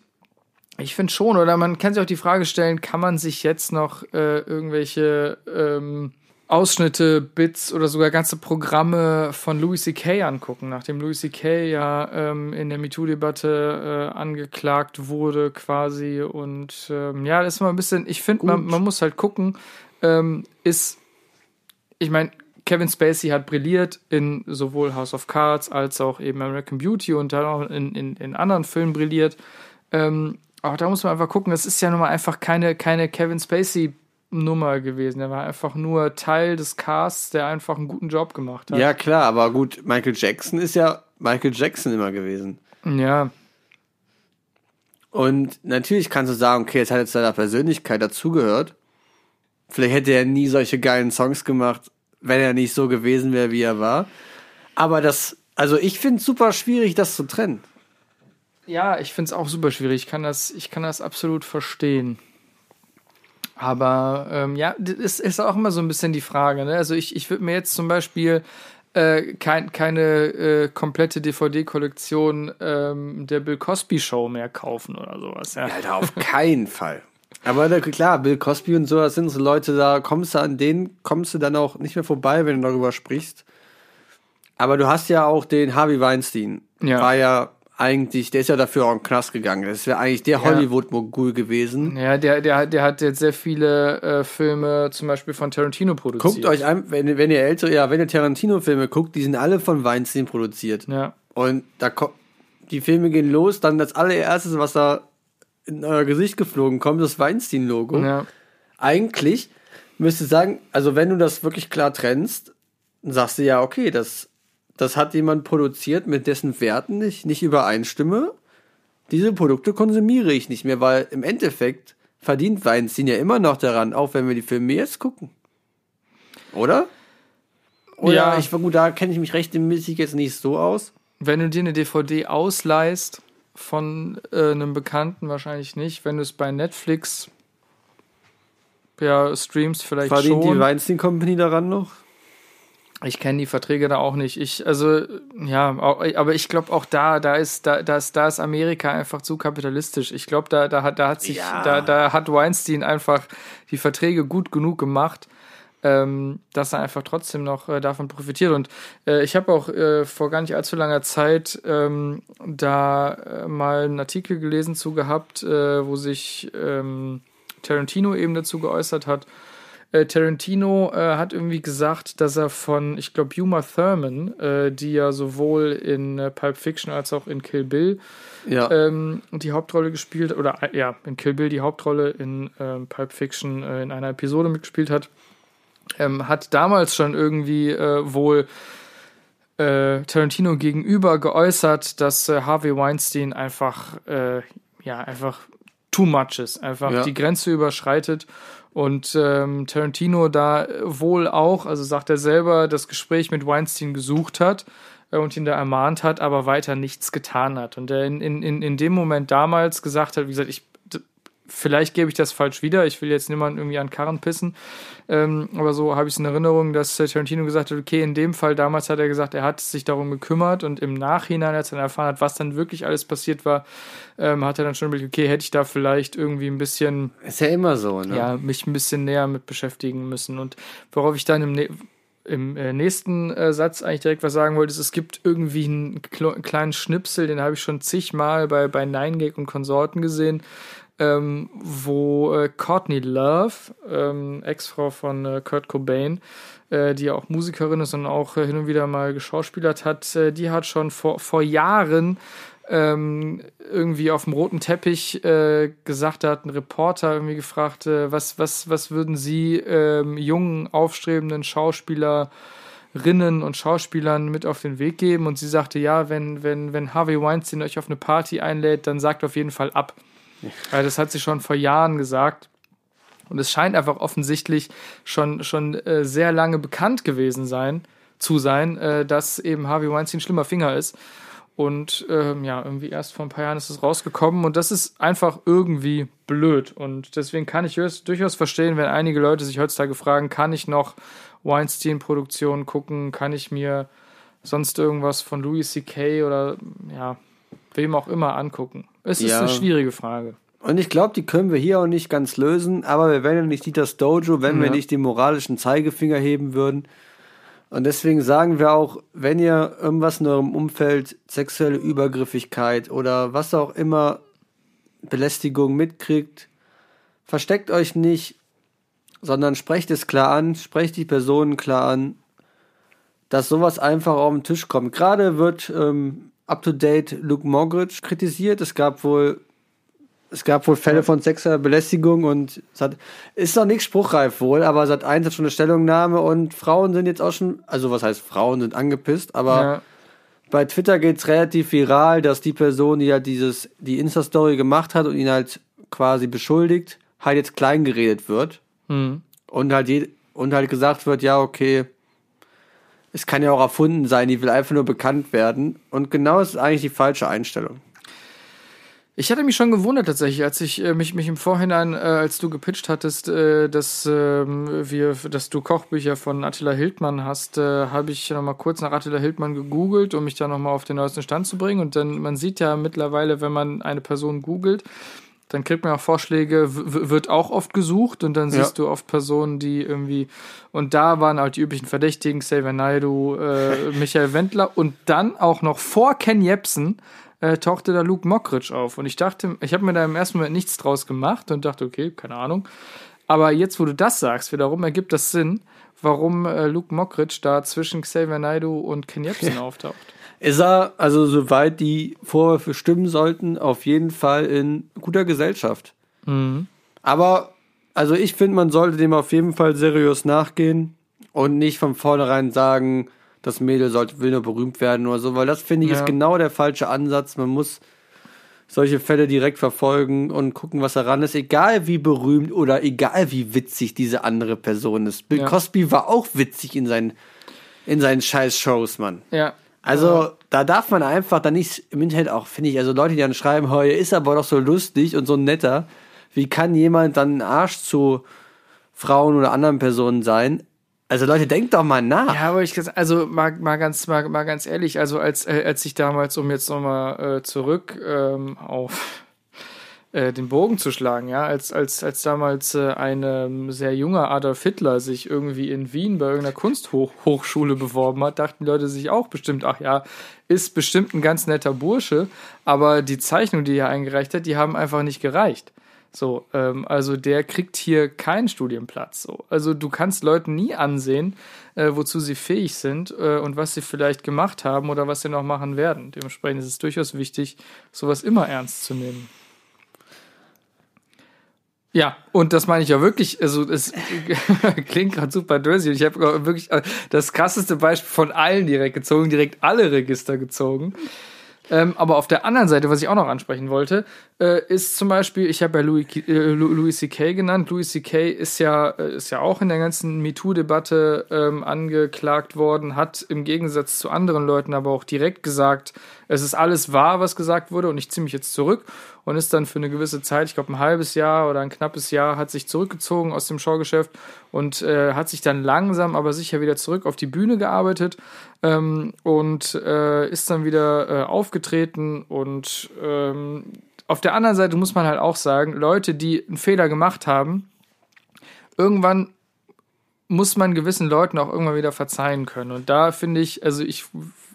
ich finde schon, oder man kann sich auch die Frage stellen, kann man sich jetzt noch äh, irgendwelche ähm, Ausschnitte, Bits oder sogar ganze Programme von Louis C.K. angucken, nachdem Louis C.K. ja ähm, in der MeToo-Debatte äh, angeklagt wurde quasi und ähm, ja, das ist mal ein bisschen, ich finde, man, man muss halt gucken, ähm, ist, ich meine, Kevin Spacey hat brilliert in sowohl House of Cards als auch eben American Beauty und dann auch in, in, in anderen Filmen brilliert. Ähm, auch da muss man einfach gucken, es ist ja nun mal einfach keine, keine Kevin Spacey Nummer gewesen. Er war einfach nur Teil des Casts, der einfach einen guten Job gemacht hat. Ja, klar, aber gut, Michael Jackson ist ja Michael Jackson immer gewesen. Ja, Und natürlich kannst du sagen, okay, es hat jetzt seiner Persönlichkeit dazugehört. Vielleicht hätte er nie solche geilen Songs gemacht, wenn er nicht so gewesen wäre, wie er war. Aber das, also ich finde es super schwierig, das zu trennen. Ja, ich finde es auch super schwierig. Ich kann das, ich kann das absolut verstehen. Aber ähm, ja, das ist auch immer so ein bisschen die Frage. Ne? Also ich, ich würde mir jetzt zum Beispiel äh, kein, keine äh, komplette DVD-Kollektion ähm, der Bill Cosby Show mehr kaufen oder sowas. Ja. Alter, auf keinen Fall. Aber da, klar, Bill Cosby und so, das sind so Leute, da kommst du an denen, kommst du dann auch nicht mehr vorbei, wenn du darüber sprichst. Aber du hast ja auch den Harvey Weinstein. Ja. War ja eigentlich, der ist ja dafür auch in den Knast gegangen. Das wäre eigentlich der Ja. Hollywood-Mogul gewesen. Ja, der, der, der hat jetzt sehr viele äh, Filme zum Beispiel von Tarantino produziert. Guckt euch an, wenn, wenn ihr ältere, ja, wenn ihr Tarantino-Filme guckt, die sind alle von Weinstein produziert. Ja. Und da die Filme gehen los, dann das allererste, was da in euer Gesicht geflogen kommt, das Weinstein-Logo. Ja. Eigentlich müsste sagen, also wenn du das wirklich klar trennst, sagst du ja, okay, das, das hat jemand produziert, mit dessen Werten ich nicht übereinstimme. Diese Produkte konsumiere ich nicht mehr, weil im Endeffekt verdient Weinstein ja immer noch daran, auch wenn wir die Filme jetzt gucken. Oder? Oder Ja. ich gut, da kenne ich mich rechtmäßig jetzt nicht so aus. Wenn du dir eine DVD ausleihst von äh, einem Bekannten, wahrscheinlich nicht. Wenn du es bei Netflix ja, streamst, vielleicht Verdient die schon. Weinstein Company daran noch? Ich kenne die Verträge da auch nicht. Ich, also, ja, aber ich glaube auch da, da ist, da, da ist, da ist Amerika einfach zu kapitalistisch. Ich glaube, da, da hat, da hat sich, Ja. da, da hat Weinstein einfach die Verträge gut genug gemacht, ähm, dass er einfach trotzdem noch äh, davon profitiert. Und äh, ich habe auch äh, vor gar nicht allzu langer Zeit ähm, da äh, mal einen Artikel gelesen zu gehabt, äh, wo sich ähm, Tarantino eben dazu geäußert hat. Äh, Tarantino äh, hat irgendwie gesagt, dass er von, ich glaube, Uma Thurman, äh, die ja sowohl in äh, Pulp Fiction als auch in Kill Bill Ja. ähm, die Hauptrolle gespielt, oder äh, ja, in Kill Bill die Hauptrolle in ähm, Pulp Fiction äh, in einer Episode mitgespielt hat, ähm, hat damals schon irgendwie wohl Tarantino gegenüber geäußert, dass Harvey Weinstein einfach, ja, einfach too much ist, einfach Ja. die Grenze überschreitet und ähm, Tarantino da wohl auch, also sagt er selber, das Gespräch mit Weinstein gesucht hat äh, und ihn da ermahnt hat, aber weiter nichts getan hat. Und er in, in, in, dem Moment damals gesagt hat, wie gesagt, ich vielleicht gebe ich das falsch wieder, ich will jetzt niemanden irgendwie an Karren pissen, ähm, aber so habe ich es in Erinnerung, dass Tarantino gesagt hat, okay, in dem Fall damals hat er gesagt, er hat sich darum gekümmert und im Nachhinein, als er dann erfahren hat, was dann wirklich alles passiert war, ähm, hat er dann schon überlegt, okay, hätte ich da vielleicht irgendwie ein bisschen Ist ja immer so, ne? ja, mich ein bisschen näher mit beschäftigen müssen. Und worauf ich dann im, ne im äh, nächsten äh, Satz eigentlich direkt was sagen wollte, ist, es gibt irgendwie einen kleinen Schnipsel, den habe ich schon zigmal bei, bei Nine Gag und Konsorten gesehen, ähm, wo äh, Courtney Love, ähm, Ex-Frau von äh, Kurt Cobain, äh, die ja auch Musikerin ist und auch äh, hin und wieder mal geschauspielert hat, äh, die hat schon vor, vor Jahren ähm, irgendwie auf dem roten Teppich äh, gesagt, da hat ein Reporter irgendwie gefragt, was, was, was würden Sie ähm, jungen, aufstrebenden Schauspielerinnen und Schauspielern mit auf den Weg geben? Und sie sagte, ja, wenn, wenn, wenn Harvey Weinstein euch auf eine Party einlädt, dann sagt auf jeden Fall ab. Also das hat sie schon vor Jahren gesagt. Und es scheint einfach offensichtlich schon, schon äh, sehr lange bekannt gewesen sein, zu sein, äh, dass eben Harvey Weinstein ein schlimmer Finger ist. Und ähm, ja, irgendwie erst vor ein paar Jahren ist es rausgekommen und das ist einfach irgendwie blöd. Und deswegen kann ich durchaus verstehen, wenn einige Leute sich heutzutage fragen, kann ich noch Weinstein-Produktionen gucken, kann ich mir sonst irgendwas von Louis C.K. oder ja, wem auch immer angucken. Es ist Ja. eine schwierige Frage. Und ich glaube, die können wir hier auch nicht ganz lösen, aber wir wären ja nicht Dieters Dojo, wenn wir Ja. nicht den moralischen Zeigefinger heben würden. Und deswegen sagen wir auch, wenn ihr irgendwas in eurem Umfeld, sexuelle Übergriffigkeit oder was auch immer, Belästigung mitkriegt, versteckt euch nicht, sondern sprecht es klar an, sprecht die Personen klar an, dass sowas einfach auf den Tisch kommt. Gerade wird ähm, up-to-date Luke Mogridge kritisiert. Es gab wohl es gab wohl Fälle von sexueller Belästigung und es hat, ist noch nicht spruchreif wohl, aber seit eins hat schon eine Stellungnahme und Frauen sind jetzt auch schon, also was heißt Frauen sind angepisst, aber Ja. bei Twitter geht's relativ viral, dass die Person, die halt dieses, die Insta-Story gemacht hat und ihn halt quasi beschuldigt, halt jetzt klein geredet wird. Hm. Und halt, je, und halt gesagt wird, ja, okay, es kann ja auch erfunden sein, die will einfach nur bekannt werden. Und genau das ist eigentlich die falsche Einstellung. Ich hatte mich schon gewundert tatsächlich, als ich äh, mich, mich im Vorhinein, äh, als du gepitcht hattest, äh, dass ähm, wir, dass du Kochbücher von Attila Hildmann hast, äh, habe ich noch mal kurz nach Attila Hildmann gegoogelt, um mich da noch mal auf den neuesten Stand zu bringen. Und dann, man sieht ja mittlerweile, wenn man eine Person googelt, dann kriegt man auch Vorschläge, wird auch oft gesucht und dann Ja. siehst du oft Personen, die irgendwie, und da waren halt die üblichen Verdächtigen, Xavier Naidoo, äh, Michael Wendler und dann auch noch vor Ken Jebsen äh, tauchte da Luke Mockridge auf. Und ich dachte, ich habe mir da im ersten Moment nichts draus gemacht und dachte, okay, keine Ahnung. Aber jetzt, wo du das sagst, wiederum ergibt das Sinn, warum äh, Luke Mockridge da zwischen Xavier Naidoo und Ken Jebsen auftaucht. Ist er, also soweit die Vorwürfe stimmen sollten, auf jeden Fall in guter Gesellschaft. Aber, also ich finde, man sollte dem auf jeden Fall seriös nachgehen und nicht von vornherein sagen, das Mädel sollte, will nur berühmt werden oder so, weil das finde ich Ja. ist genau der falsche Ansatz. Man muss solche Fälle direkt verfolgen und gucken, was daran ist, egal wie berühmt oder egal wie witzig diese andere Person ist. Bill Ja. Cosby war auch witzig in seinen, in seinen scheiß Shows, Mann. Ja. Also, da darf man einfach dann nicht im Internet auch, finde ich, also Leute, die dann schreiben, heu, ist aber doch so lustig und so netter. Wie kann jemand dann ein Arsch zu Frauen oder anderen Personen sein? Also Leute, denkt doch mal nach. Ja, aber ich also mal, mal ganz mal, mal ganz ehrlich, also als äh, als ich damals um jetzt nochmal äh, zurück ähm, auf äh, den Bogen zu schlagen, ja, als als als damals äh, ein ähm, sehr junger Adolf Hitler sich irgendwie in Wien bei irgendeiner Kunsthochschule beworben hat, dachten die Leute sich auch bestimmt, ach ja, ist bestimmt ein ganz netter Bursche, aber die Zeichnung, die er eingereicht hat, die haben einfach nicht gereicht. So, ähm, also der kriegt hier keinen Studienplatz. So. Also du kannst Leuten nie ansehen, äh, wozu sie fähig sind äh, und was sie vielleicht gemacht haben oder was sie noch machen werden. Dementsprechend ist es durchaus wichtig, sowas immer ernst zu nehmen. Ja, und das meine ich ja wirklich, also es klingt gerade super dirty. Ich habe wirklich äh, das krasseste Beispiel von allen direkt gezogen, direkt alle Register gezogen. Ähm, aber auf der anderen Seite, was ich auch noch ansprechen wollte, äh, ist zum Beispiel, ich habe ja Louis, äh, Louis C.K. genannt. Louis C.K. ist ja, äh, ist ja auch in der ganzen MeToo-Debatte ähm, angeklagt worden, hat im Gegensatz zu anderen Leuten aber auch direkt gesagt, es ist alles wahr, was gesagt wurde und ich ziehe mich jetzt zurück und ist dann für eine gewisse Zeit, ich glaube ein halbes Jahr oder ein knappes Jahr, hat sich zurückgezogen aus dem Showgeschäft und äh, hat sich dann langsam aber sicher wieder zurück auf die Bühne gearbeitet ähm, und äh, ist dann wieder äh, aufgetreten und ähm, auf der anderen Seite muss man halt auch sagen, Leute, die einen Fehler gemacht haben, irgendwann muss man gewissen Leuten auch irgendwann wieder verzeihen können. Und da finde ich, also ich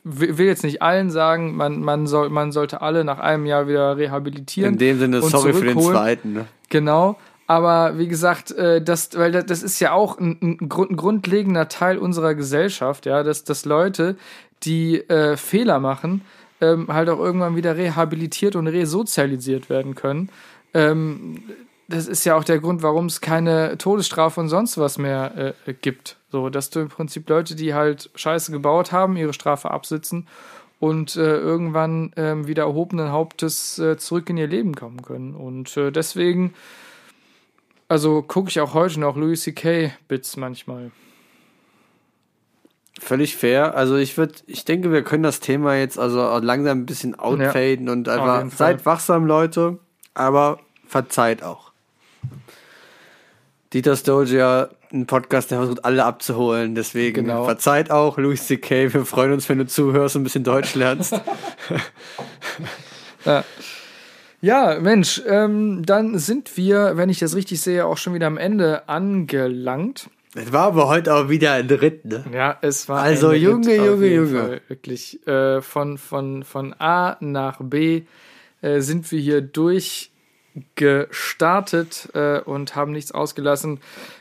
will jetzt nicht allen sagen, man, man, soll, man sollte alle nach einem Jahr wieder rehabilitieren. In dem Sinne, und sorry für den zweiten. Ne? Genau. Aber wie gesagt, äh, das, weil das, ist ja auch ein, ein, Grund, ein grundlegender Teil unserer Gesellschaft, ja, dass, dass Leute, die äh, Fehler machen, ähm, halt auch irgendwann wieder rehabilitiert und resozialisiert werden können. Ähm, das ist ja auch der Grund, warum es keine Todesstrafe und sonst was mehr äh, gibt. So, dass du im Prinzip Leute, die halt Scheiße gebaut haben, ihre Strafe absitzen und äh, irgendwann ähm, wieder erhobenen Hauptes äh, zurück in ihr Leben kommen können. Und äh, deswegen, also gucke ich auch heute noch Louis C.K. Bits manchmal. Völlig fair. Also ich würde, ich denke, wir können das Thema jetzt also langsam ein bisschen outfaden und einfach seid wachsam, Leute, aber verzeiht auch. Dieter Stoja, ein Podcast, der versucht, alle abzuholen. Deswegen Genau. verzeiht auch, Louis C.K. Wir freuen uns, wenn du zuhörst und ein bisschen Deutsch lernst. Ja, Mensch, ähm, dann sind wir, wenn ich das richtig sehe, auch schon wieder am Ende angelangt. Es war aber heute auch wieder ein Ritt, ne? Ja, es war Also, ein Ritt Junge, auf Junge, Junge. Fall, wirklich äh, von von von A nach B äh, sind wir hier durchgestartet äh, und haben nichts ausgelassen.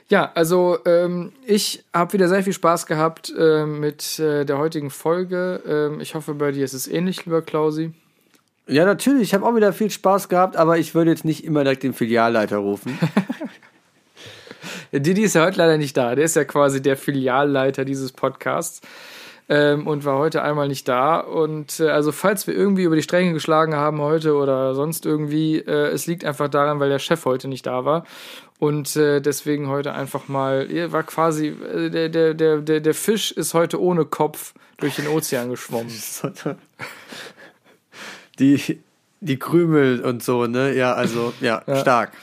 Ja, also ähm, ich habe wieder sehr viel Spaß gehabt äh, mit äh, der heutigen Folge. Ähm, ich hoffe, bei dir ist es ähnlich, lieber Klausi. Ja, natürlich. Ich habe auch wieder viel Spaß gehabt, aber ich würde jetzt nicht immer direkt den Filialleiter rufen. Didi ist ja heute leider nicht da. Der ist ja quasi der Filialleiter dieses Podcasts ähm, und war heute einmal nicht da. Und äh, also falls wir irgendwie über die Stränge geschlagen haben heute oder sonst irgendwie, äh, es liegt einfach daran, weil der Chef heute nicht da war. Und äh, deswegen heute einfach mal, ihr war quasi, äh, der, der, der, der, Fisch ist heute ohne Kopf durch den Ozean geschwommen. Die, die Krümel und so, ne? Ja, also, ja, stark.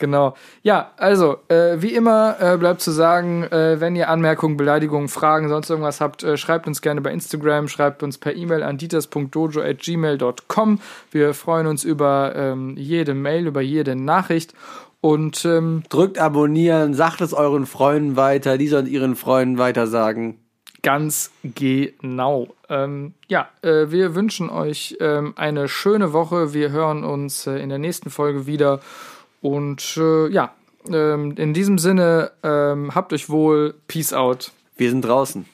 Genau. Ja, also, äh, wie immer äh, bleibt zu sagen, äh, wenn ihr Anmerkungen, Beleidigungen, Fragen, sonst irgendwas habt, äh, schreibt uns gerne bei Instagram, schreibt uns per E-Mail an dieters.dojo.gmail.com. Wir freuen uns über ähm, jede Mail, über jede Nachricht. Und ähm, Drückt abonnieren, sagt es euren Freunden weiter, die sollen ihren Freunden weiter sagen. Ganz genau. Ähm, ja, äh, wir wünschen euch ähm, eine schöne Woche. Wir hören uns äh, in der nächsten Folge wieder. Und äh, ja, ähm, in diesem Sinne, ähm, habt euch wohl. Peace out. Wir sind draußen.